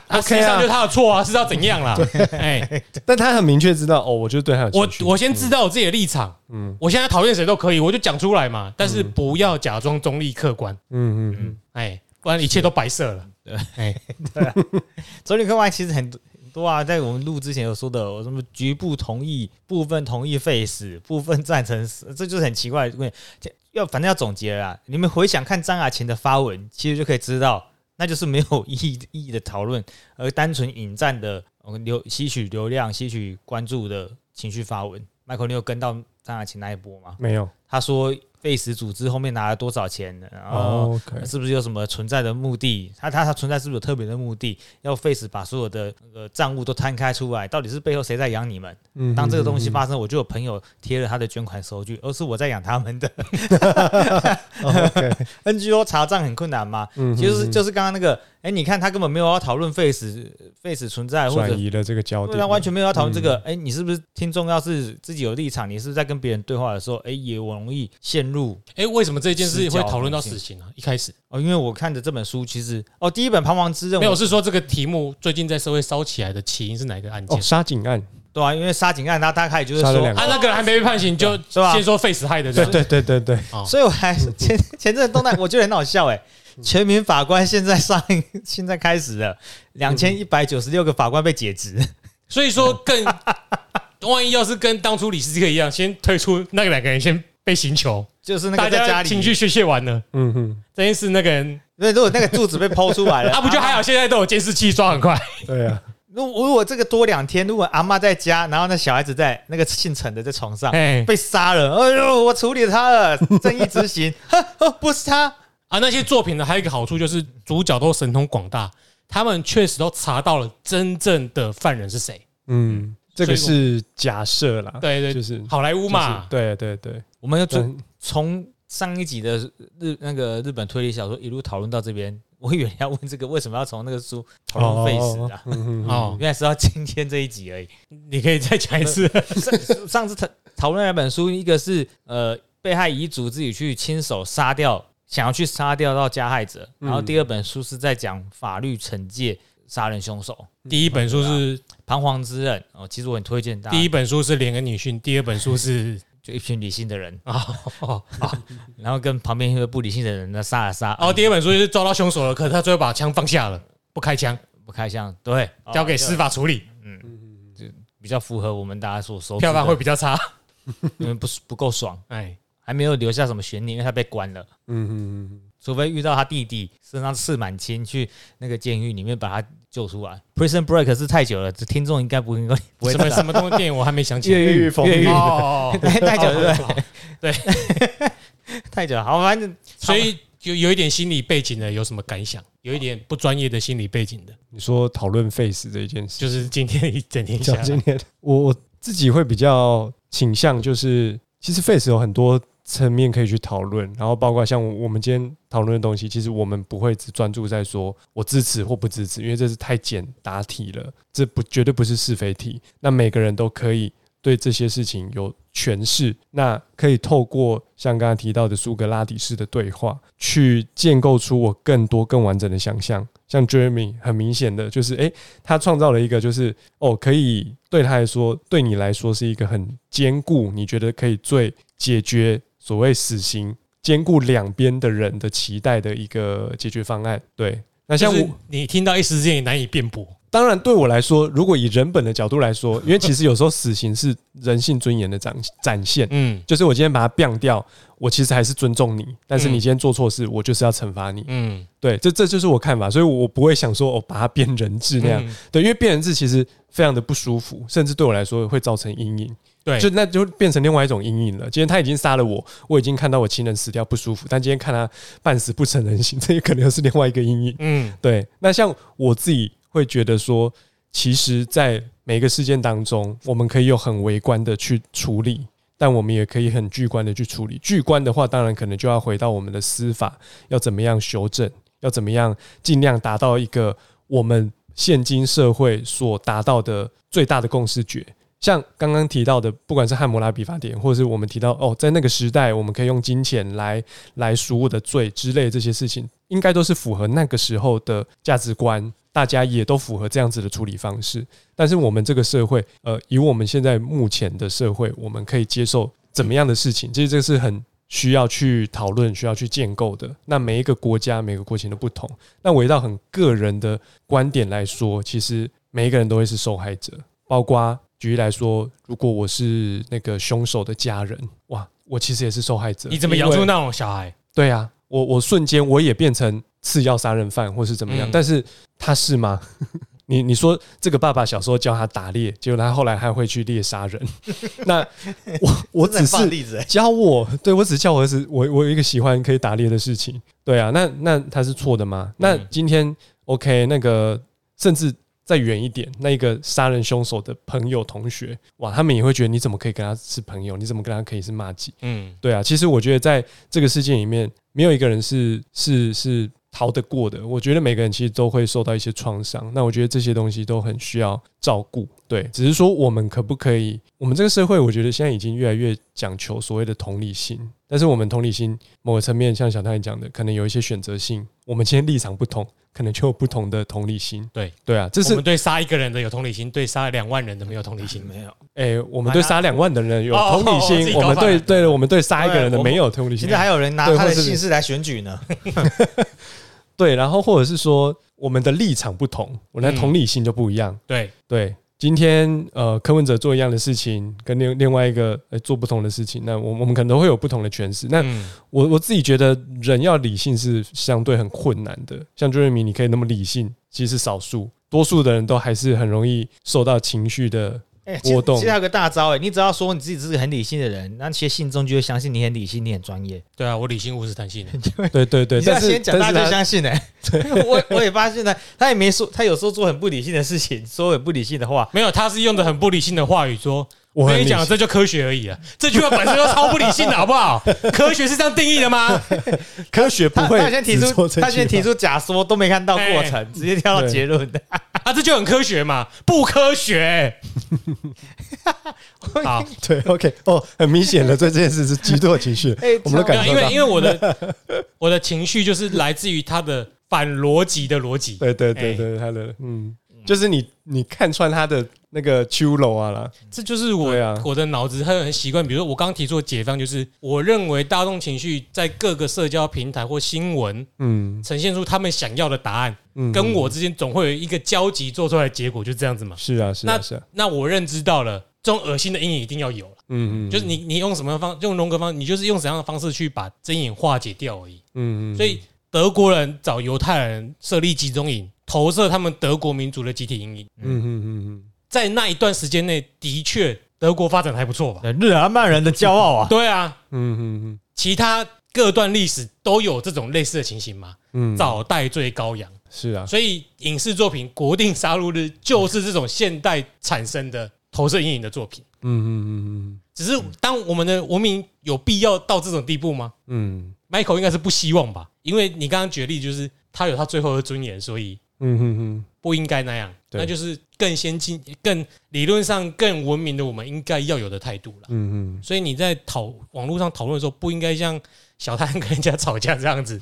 那实际上就是他的错啊，是要怎样啦？哎，但他很明确知道哦，我就对他有我我先知道我自己的立场，嗯。我现在讨厌谁都可以，我就讲出来嘛，但是不要假装中立客观，嗯嗯嗯，哎，不然一切都白色了。对，哎，中立客观其实很多啊，在我们录之前有说的，我什么局部同意、部分同意废死、部分赞成死，这就是很奇怪的问题。这要反正要总结了啦，你们回想看张雅琴的发文，其实就可以知道，那就是没有意义意义的讨论，而单纯引战的呃流吸取流量、吸取关注的情绪发文。Michael，你有跟到张雅琴那一波吗？没有他说废死组织后面拿了多少钱，然后是不是有什么存在的目的？它它它存在是不是有特别的目的？要 Face 把所有的那个账务都摊开出来，到底是背后谁在养你们？嗯当这个东西发生，我就有朋友贴了他的捐款收据，而是我在养他们的。OK，NGO 查账很困难吗？嗯就是就是刚刚那个，哎，你看他根本没有要讨论 Face Face 存在，或者转移了这个焦点，对啊，完全没有要讨论这个。嗯哎、你是不是听众？要是自己有立场，你是不是在跟别人对话的时候，哎、也容易陷入哎，为什么这件事会讨论到死刑啊？一开始哦。因为我看的这本书，其实哦，第一本《彷徨之刃》没有，是说这个题目最近在社会烧起来的起因是哪一个案件哦，？沙井案，对啊，因为杀警案，他大概就是说他，啊，那个人还没被判刑，就是吧先说 face 害的，对对对对对，哦所以我还前前阵动态，我觉得很好笑哎、全民法官现在上映，现在开始了，两千一百九十六个法官被解职，所以说更，万一要是跟当初李斯特一样，先推出那个两个人先被刑求，就是那大个在家里。家情绪宣泄完了，嗯哼，这件事那个人，那如果那个柱子被剖出来了，啊不就还好，现在都有监视器抓很快，对啊，如果如果这个多两天，如果阿妈在家，然后那小孩子在那个姓陈的在床上哎被杀了，哎呦，我处理他了，正义执行，呵哦，不是他，啊，那些作品呢还有一个好处就是主角都神通广大，他们确实都查到了真正的犯人是谁，嗯，这个是假设啦，对对，就是好莱坞嘛，对对对，我们要从嗯从上一集的日那个日本推理小说一路讨论到这边，我以为要问这个为什么要从那个书讨论废死啊？嗯哼哼哦，原来是到今天这一集而已。你可以再讲一次，上上次讨讨论两本书，一个是呃被害遗嘱自己去亲手杀掉，想要去杀掉到加害者，然后第二本书是在讲法律惩戒杀人凶手。第一本书是彷徨之刃哦，其实我很推荐大家，第一本书是连个女性，第二本书是就一群理性的人，哦哦哦 然后跟旁边一个不理性的人呢杀了杀，哦，第二本书就是抓到凶手了，可是他最后把枪放下了，不开枪，不开枪，对，交给司法，法处理，嗯，就比较符合我们大家所说票房会比较差。因 为不是不够爽，哎，还没有留下什么悬念，因为他被关了。嗯哼哼除非遇到他弟弟身上刺满青，去那个监狱里面把他救出来。Prison Break 是太久了，这听众应该不应该不会什么什么东西电影我还没想起。来。越狱风 越狱 哦，太久了，对对？不对？太久了，好，反正所以有有一点心理背景的，有什么感想？有一点不专业的心理背景的，你说讨论 face 这一件事，就是今天一整天下来，讲今天我我自己会比较倾向就是，其实 face 有很多层面可以去讨论，然后包括像我们今天讨论的东西，其实我们不会只专注在说我支持或不支持，因为这是太简答题了，这不绝对不是是非题。那每个人都可以对这些事情有诠释，那可以透过像刚才提到的苏格拉底式的对话，去建构出我更多更完整的想象。像 Jeremy 很明显的就是，诶，他创造了一个就是哦，可以对他来说，对你来说是一个很坚固，你觉得可以最解决所谓死刑兼顾两边的人的期待的一个解决方案。对，那像我你听到一时之间也难以辩驳。当然，对我来说，如果以人本的角度来说，因为其实有时候死刑是人性尊严的展展现，嗯就是我今天把它毙掉，我其实还是尊重你，但是你嗯今天做错事，我就是要惩罚你。嗯，对，这这就是我看法，所以我不会想说我把它变人质那样。嗯对，因为变人质其实非常的不舒服，甚至对我来说会造成阴影。对，就那就变成另外一种阴影了。今天他已经杀了我，我已经看到我亲人死掉不舒服，但今天看他半死不成人形，这也可能又是另外一个阴影。嗯对，那像我自己会觉得说，其实，在每个事件当中，我们可以有很微观的去处理，但我们也可以很巨观的去处理。巨观的话，当然可能就要回到我们的司法要怎么样修正，要怎么样尽量达到一个我们现今社会所达到的最大的共识决。像刚刚提到的，不管是汉谟拉比法典，或者是我们提到哦，在那个时代，我们可以用金钱来来赎我的罪之类这些事情，应该都是符合那个时候的价值观，大家也都符合这样子的处理方式。但是我们这个社会，呃，以我们现在目前的社会，我们可以接受怎么样的事情？其实这个是很需要去讨论、需要去建构的。那每一个国家、每个国情都不同。那围绕很个人的观点来说，其实每一个人都会是受害者，包括举例来说，如果我是那个凶手的家人，哇，我其实也是受害者。你怎么养出那种小孩？对啊，我我瞬间我也变成次要杀人犯，或是怎么样？嗯但是他是吗？你你说这个爸爸小时候教他打猎，结果他后来还会去猎杀人，那我我只是例子、欸，教我，对我只是教我儿子，我我有一个喜欢可以打猎的事情，对啊，那那他是错的吗？那嗯今天 OK，那个甚至再远一点，那一个杀人凶手的朋友同学，哇，他们也会觉得你怎么可以跟他是朋友？你怎么跟他可以是骂鸡？嗯，对啊，其实我觉得在这个事件里面，没有一个人是是是逃得过的。我觉得每个人其实都会受到一些创伤。那我觉得这些东西都很需要照顾。对，只是说我们可不可以？我们这个社会，我觉得现在已经越来越讲求所谓的同理心。但是我们同理心某个层面，像小太讲的，可能有一些选择性。我们今天立场不同，可能就有不同的同理心。对对啊，这是我们对杀一个人的有同理心，对杀两万人的没有同理心。没有。哎、我们对杀两万的人有哦同理心，我们对对我们对杀一个人的没有同理心现。在还有人拿他的姓氏来选举呢，对，然后或者是说我们的立场不同，我的嗯同理心就不一样。对，对，今天呃柯文哲做一样的事情，跟另另外一个呃做不同的事情，那我我们可能都会有不同的诠释。那嗯我我自己觉得人要理性是相对很困难的，像朱瑞明，你可以那么理性，其实是少数，多数的人都还是很容易受到情绪的。哎、波动其实还有个大招哎、你只要说你自己是个很理性的人，那其实信众就会相信你很理性，你很专业。对啊，我理性务实弹性的。对对对，但是先讲，大家相信哎、我我也发现了，他也没说，他有时候做很不理性的事情，说很不理性的话。没有，他是用的很不理性的话语说，我跟你讲，这就科学而已啊。这句话本身就超不理性的，好不好？科学是这样定义的吗？科学不他会他先提出，他先提出假说，都没看到过程，直接跳到结论的。啊，这就很科学嘛？不科学。好，对 OK 哦，很明显的，对这件事是极度的情绪，哎我们都没有，因为。因为我的我的情绪就是来自于他的反逻辑的逻辑。对对对哎对，他的嗯，就是你你看穿他的那个秋楼啊啦，这就是我、我的脑子很很习惯。比如说我刚刚提出的解放，就是我认为大众情绪在各个社交平台或新闻嗯呈现出他们想要的答案，嗯，跟我之间总会有一个交集做出来的结果，就这样子嘛。是啊是啊那是啊，那我认知到了，这种恶心的阴影一定要有了。嗯嗯，就是你你用什么方用荣格方，你就是用怎样的方式去把这阴影化解掉而已。嗯嗯，所以德国人找犹太人设立集中营，投射他们德国民族的集体阴影，嗯嗯嗯嗯。在那一段时间内，的确德国发展得还不错吧？日耳曼人的骄傲啊！对啊，嗯嗯嗯其他各段历史都有这种类似的情形嘛，嗯，早代罪羔羊，是啊，所以影视作品《国定杀戮日》就是这种现代产生的投射阴影的作品。嗯嗯嗯。只是当我们的文明有必要到这种地步吗？嗯？Michael 应该是不希望吧，因为你刚刚举例就是他有他最后的尊严，所以嗯嗯嗯不应该那样，那就是更先进、更理论上更文明的我们应该要有的态度了。嗯嗯所以你在讨网络上讨论的时候，不应该像小摊跟人家吵架这样子，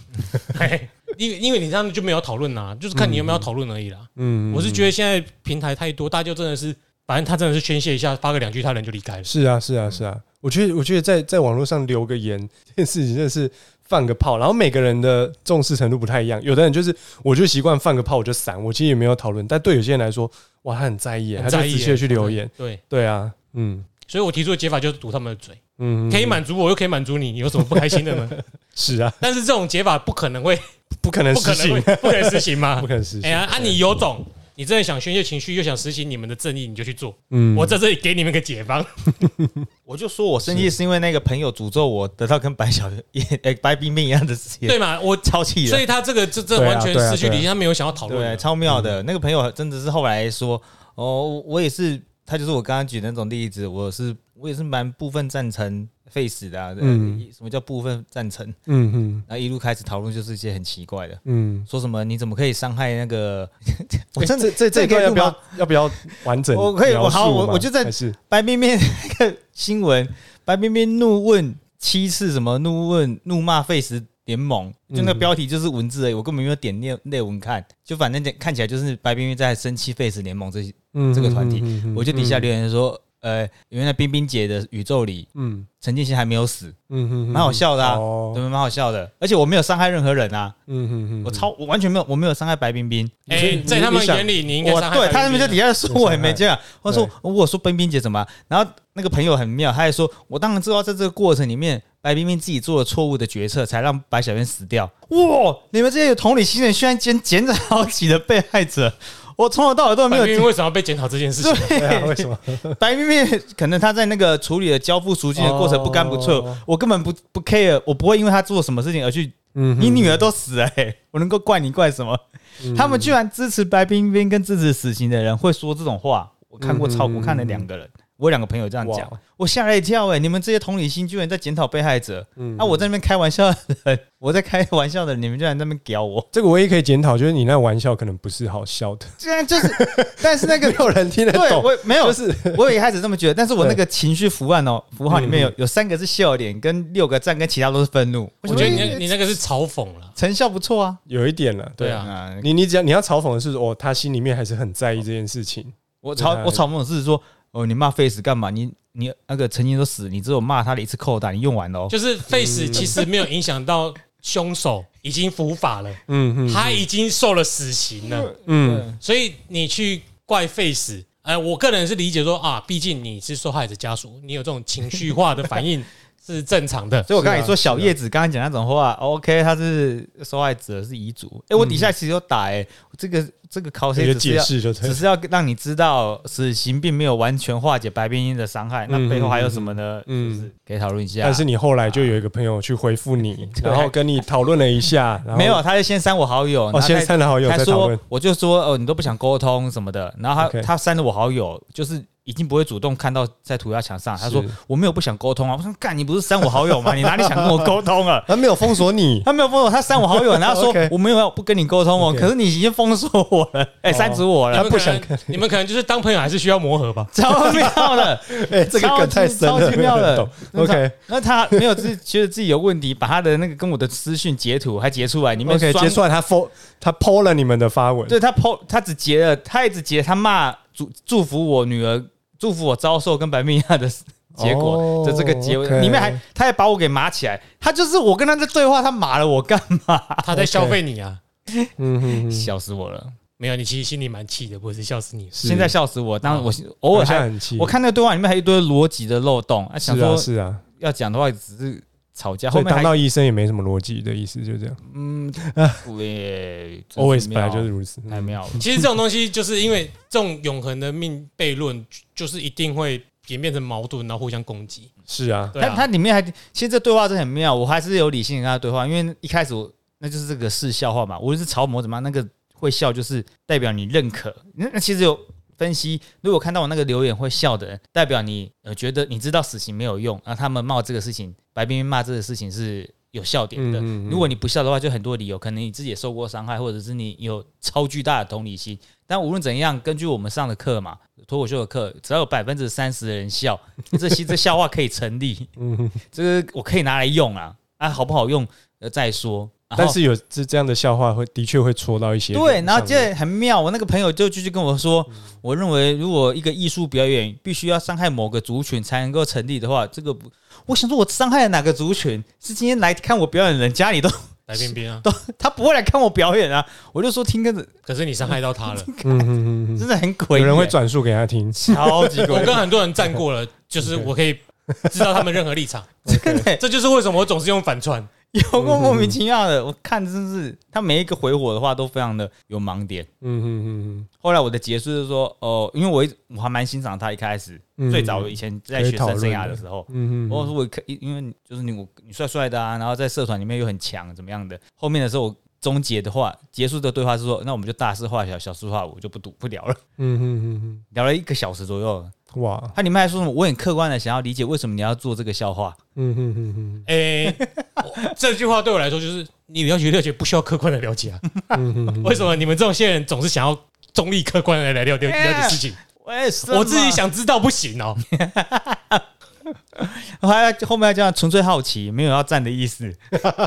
嘿 因为因为你这样就没有讨论啦，就是看你有没有讨论而已啦。嗯，我是觉得现在平台太多，大家就真的是，反正他真的是宣泄一下，发个两句，他人就离开了。是啊是啊是啊，我觉得我觉得在在网络上留个言这件事情真的是放个炮，然后每个人的重视程度不太一样，有的人就是我就习惯放个炮我就闪，我其实也没有讨论，但对有些人来说，哇，他很在意，他很在意就仔细去留言，对，对啊，嗯。所以我提出的解法就是堵他们的嘴，嗯，可以满足我，又可以满足你，你有什么不开心的呢？是啊，但是这种解法不可能会，不可能不可实行能，，不可能实行嘛。不？可能实行，哎呀，啊，你有种，你真的想宣泄情绪，又想实行你们的正义，你就去做。嗯我在这里给你们个解方。我就说我生气是因为那个朋友诅咒我得到跟白小诶白冰冰一样的事情，对嘛？我超气的。所以他这个这这完全失去理性，他没有想要讨论对，的。超妙的。那个朋友真的是后来说，哦，我也是，他就是我刚刚举的那种例子，我是我也是蛮部分赞成 face 的、啊。嗯嗯，什么叫部分赞成？嗯嗯然后一路开始讨论就是一些很奇怪的，嗯，说什么你怎么可以伤害那个？我我真的这这 这一段要不要要不要完整？我可以我好我我就在白冰冰那个新闻，白冰冰怒问七次什么怒问怒骂 face 联盟，就那个嗯标题就是文字而已，我根本没有点内内文看，就反正看起来就是白冰冰在生气 face 联盟这些，嗯这个团体我就底下留言说，呃，原来冰冰姐的宇宙里嗯。陈建新还没有死，嗯嗯，蛮好笑的啊，哦。对，蛮好笑的，而且我没有伤害任何人啊，嗯嗯嗯，我超我完全没有我没有伤害白冰冰，哎、你在他们眼里，你应该我对他那边在底下说我也没这样，我说我说冰冰姐怎么啊、然后那个朋友很妙，他还说我当然知道在这个过程里面，白冰冰自己做了错误的决策，才让白小燕死掉。哇，你们这些有同理心的人，居然捡捡 着好几的被害者，我从头到尾都没有白冰冰为什么要被检讨这件事情？对啊，为什么？白冰冰可能他在那个处理的交付赎金的过程不干不脆，哦我根本不不 care，我不会因为他做什么事情而去，嗯你女儿都死了、欸，我能够怪你怪什么？他们居然支持白冰冰跟支持死刑的人会说这种话，我看过超，嗯我看了两个人，我有两个朋友这样讲，我吓了一跳哎、你们这些同理心居然在检讨被害者，嗯啊，我在那边开玩笑的人，我在开玩笑的人，你们居然在那边屌我，这个唯一可以检讨，就是你那玩笑可能不是好笑的，居然就是，但是那个 没有人听得对懂。我没有，就是我也一开始这么觉得，但是我那个情绪符案哦，符号里面有有三个是笑脸，跟六个赞，跟其他都是愤怒。我觉得你你那个是嘲讽了。成效不错啊。有一点了，对啊啊，你你只要你要嘲讽的是，哦，他心里面还是很在意这件事情。我嘲我嘲讽的是说，哦，你骂 face 干嘛？你你那个曾经都死，你只有骂他的一次扣打，你用完了哦。就是 face 其实没有影响到凶手，已经伏法了，嗯嗯他已经受了死刑了，嗯所以你去怪 face，呃，我个人是理解说啊，毕竟你是受害者家属，你有这种情绪化的反应是正常的。所以我刚才说小叶子刚刚讲那种话，OK，他是受害者是遗嘱。哎，我底下其实有打哎，这个这个考这个解谁只是要释就只。是要让你知道死刑并没有完全化解白冰冰的伤害，那背后还有什么呢？嗯嗯，可以讨论一下。但是你后来就有一个朋友去回复你，然后跟你讨论了一下，没有，他就先删我好友，哦，他先删了好友他再讨论，，说我就说哦，你都不想沟通什么的，然后他他删了我好友，就是已经不会主动看到在涂鸦墙上。他说我没有不想沟通啊，我说干，你不是删我好友吗？你哪里想跟我沟通了？他没有封锁你，他没有封锁，他删我好友，然后说我没有要不跟你沟通哦，可是你已经封锁我了，哎，删除我了，他不想能，你们可能就是当朋友还是需要磨合吧。超妙的，哎，这个梗太深了，超级妙的。OK 那他没有自觉得自己有问题，把他的那个跟我的私讯截图还截出来，你们 OK，截出来他 f 他 PO 了你们的发文，对他 PO 他只截了，他一直截他骂祝祝福我女儿，祝福我遭受跟白米亚的结果哦的这个结尾，里面还他还把我给码起来，他就是我跟他在对话，他码了我干嘛？他在消费你啊，嗯笑死我了！没有，你其实心里蛮气的，不是笑死你。是。现在笑死我，当然我偶尔还很气，我看那个对话里面还有一堆逻辑的漏洞，啊，想说啊是啊，要讲的话只是吵架，所以当后面还到医生也没什么逻辑的意思，就这样嗯，对，always 本来就是如此，太妙了。其实这种东西，就是因为这种永恒的命悖论，就是一定会演变成矛盾，然后互相攻击。是啊，它它里面还其实这对话真的很妙，我还是有理性跟他对话，因为一开始我那就是这个是笑话嘛，无论是嘲模怎么样，那个会笑就是代表你认可。那那其实有分析，如果看到我那个留言会笑的人，代表你呃觉得你知道死刑没有用，然后他们冒这个事情，白冰冰骂这个事情是有笑点的。嗯嗯嗯如果你不笑的话，就很多理由，可能你自己也受过伤害，或者是你有超巨大的同理心。但无论怎样，根据我们上的课嘛，脱口秀的课，只要有百分之三十的人笑，这些这笑话可以成立。嗯，这个我可以拿来用啊，啊，好不好用呃再说。但是有这这样的笑话会的确会戳到一些对，然后这很妙，我那个朋友就继续跟我说，嗯。我认为如果一个艺术表演必须要伤害某个族群才能够成立的话，这个不，我想说我伤害了哪个族群？是今天来看我表演的人家里都来冰冰啊，都他不会来看我表演啊，我就说听个可是你伤害到他了。嗯嗯嗯嗯真的很诡异，有人会转述给他听，超级诡异，我跟很多人站过了，就是我可以知道他们任何立场，真的。这就是为什么我总是用反串。有过莫名其妙的，我看真是他每一个回火的话都非常的有盲点。嗯嗯嗯后来我的结束就是说，哦，因为我一我还蛮欣赏他一开始、嗯最早以前在学生生涯的时候，嗯嗯我说我可因为就是你我你帅帅的啊，然后在社团里面又很强怎么样的，后面的时候我终结的话，结束的对话是说，那我们就大事化小，小事化无，就不读不聊了。嗯嗯嗯聊了一个小时左右，嗯，哇，它里面还说什么？我很客观的想要理解为什么你要做这个笑话。嗯哼哼哼诶，我 这句话对我来说就是你了解了解不需要客观的了解啊。为什么你们这种些人总是想要中立客观的来了解了解事情？为什我自己，想知道不行哦。还要后面要这样纯粹好奇，没有要赞的意思。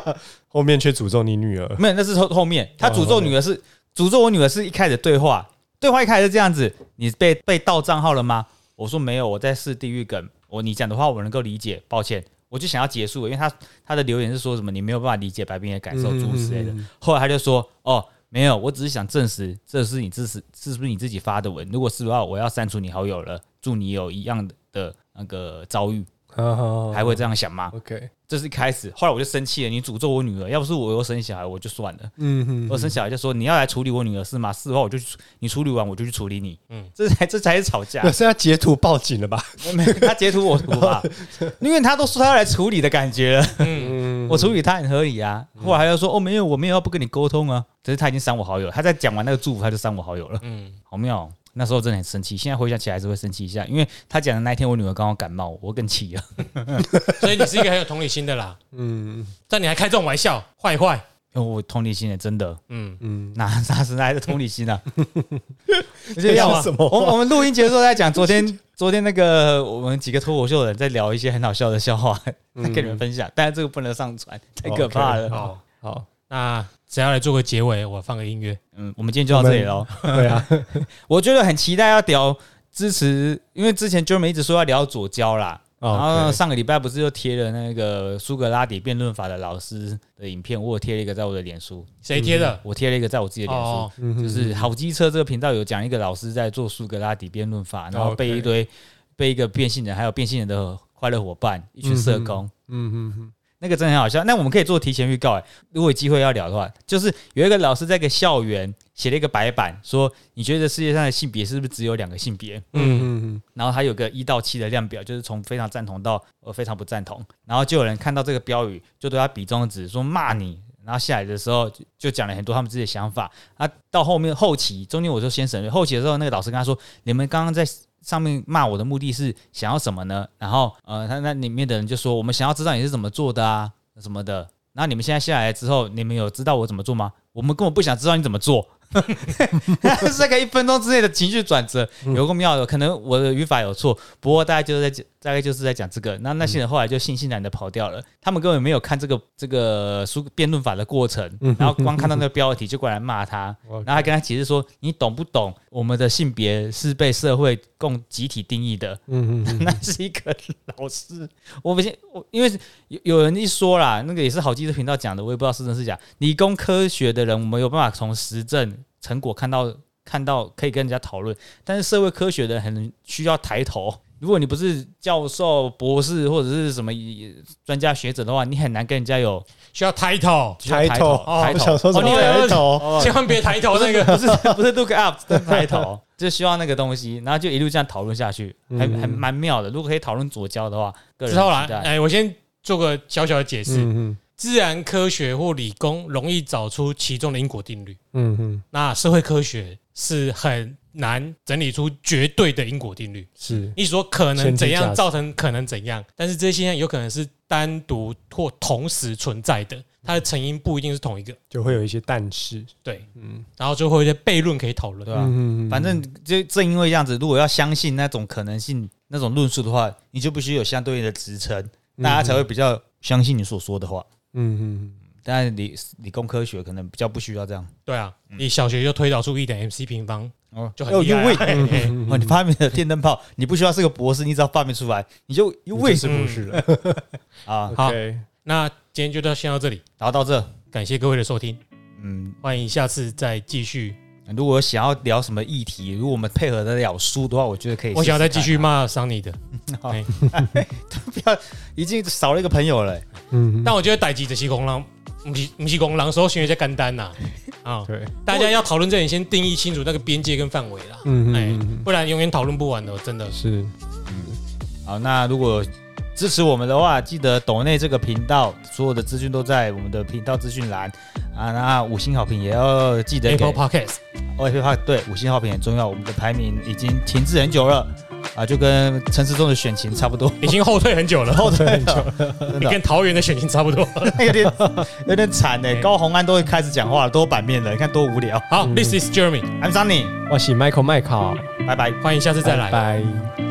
后面却诅咒你女儿，没有，那是后后面他诅咒女儿是诅咒我女儿是一开始对话，对话一开始是这样子，你被被盗账号了吗？我说没有，我在试地狱梗，我你讲的话我能够理解，抱歉，我就想要结束了，因为他他的留言是说什么你没有办法理解白冰的感受，诸如此类的。后来他就说哦。没有，我只是想证实这是你自是是不是你自己发的文。如果是的话，我要删除你好友了。祝你有一样的那个遭遇，还还会这样想吗？OK，这是一开始，后来我就生气了。你诅咒我女儿，要不是我又生小孩，我就算了。嗯嗯我生小孩就说你要来处理我女儿是吗？是的话我就去，你处理完我就去处理你。嗯嗯，这才这才是吵架那。是要截图报警了吧？没他截图我图吧，因为他都说他要来处理的感觉了，嗯，嗯我处理他很合理啊。后来他又说哦没有，我没有要不跟你沟通啊，只是他已经删我好友了。他在讲完那个祝福他就删我好友了，嗯，好妙哦、那时候真的很生气，现在回想起来还是会生气一下，因为他讲的那一天我女儿刚好感冒，我更气了。所以你是一个很有同理心的啦。嗯但你还开这种玩笑，坏坏。因为我同理心的真的嗯，嗯，哪哪是来的同理心啊？而且要什么我们我们录音结束后在讲昨天 昨天那个我们几个脱口秀的人在聊一些很好笑的笑话，嗯 跟你们分享，但是这个不能上传，太可怕了。好，好，那只要来做个结尾，我放个音乐。嗯，我们今天就到这里喽。对啊，我觉得很期待要聊支持，因为之前 Jeremy 一直说要聊左交啦。然后哦，上个礼拜不是又贴了那个苏格拉底辩论法的老师的影片，我有贴了一个在我的脸书，谁贴的？我贴了一个在我自己的脸书，就是好机车这个频道有讲一个老师在做苏格拉底辩论法，然后被一堆被一个变性人还有变性人的快乐伙伴一群社工，嗯嗯嗯那个真的很好笑。那我们可以做提前预告，哎，如果有机会要聊的话，就是有一个老师在一个校园写了一个白板，说你觉得世界上的性别是不是只有两个性别？嗯嗯嗯然后他有个一到七的量表，就是从非常赞同到呃非常不赞同。然后就有人看到这个标语，就对他比中指，说骂你。然后下来的时候就就讲了很多他们自己的想法。啊，到后面后期中间我就先省略。后期的时候，那个老师跟他说：“你们刚刚在上面骂我的目的是想要什么呢？”然后呃，他那里面的人就说：“我们想要知道你是怎么做的啊，什么的。”然后你们现在下来之后，你们有知道我怎么做吗？我们根本不想知道你怎么做。是 这个一分钟之内的情绪转折，有个妙的，可能我的语法有错，不过大家就是在讲，大概就是在讲这个。那那些人后来就悻悻然的跑掉了，他们根本没有看这个这个书辩论法的过程，然后光看到那个标题就过来骂他，然后还跟他解释说，你懂不懂？我们的性别是被社会共集体定义的，嗯嗯 那是一个老师，我不信，我因为有有人一说啦，那个也是好记者频道讲的，我也不知道是真是假。理工科学的人，我们有办法从实证成果看到看到可以跟人家讨论，但是社会科学的人很需要抬头。如果你不是教授、博士或者是什么专家学者的话，你很难跟人家有需要抬头。哦抬头我想说什么哦你抬头？哦千万别抬头那个。不是 不是 look up，是 抬头，就希望那个东西，然后就一路这样讨论下去，还嗯还蛮妙的。如果可以讨论左交的话，个人之后来，哎，我先做个小小的解释。嗯自然科学或理工容易找出其中的因果定律，嗯嗯，那社会科学是很难整理出绝对的因果定律。是你说可能怎样造成可能怎样，但是这些现象有可能是单独或同时存在的，它的成因不一定是同一个。就会有一些但是，对，嗯，然后就会有一些悖论可以讨论。对吧、嗯反正就正因为这样子，如果要相信那种可能性、那种论述的话，你就必须有相对应的支撑，大家才会比较相信你所说的话。嗯嗯但是理理工科学可能比较不需要这样。对啊，你小学就推导出一点 MC 平方，哦，就很厉害啊。嘿嘿。嗯哦，你发明的电灯泡，你不需要是个博士，你只要发明出来，你就因为是博士了。啊，好那今天就到先到这里，然后到这，感谢各位的收听，嗯，欢迎下次再继续。如果想要聊什么议题，如果我们配合得了书的话，我觉得可以。我想要再继续骂桑尼的 哎不要，已经少了一个朋友了、欸。嗯，但我觉得逮鸡的西公狼，不是不是公狼，时候行为在干单呐啊！对，大家要讨论这点，先定义清楚那个边界跟范围啦，哎嗯嗯，嗯，不然永远讨论不完的，真的。是，嗯。好，那如果支持我们的话，记得抖内这个频道所有的资讯都在我们的频道资讯栏。啊，那五星好评也要记得给 Apple Podcast，Apple Park 对五星好评很重要，我们的排名已经停滞很久了啊，就跟陈时中的选情差不多，已经后退很久了，后退了，真的你跟桃园的选情差不多。有点有点惨呢。高红安都会开始讲话了，都有版面了，你看多无聊。好，This is Jeremy，I'm Sunny，我是 Michael 麦考，拜拜。欢迎下次再来。拜拜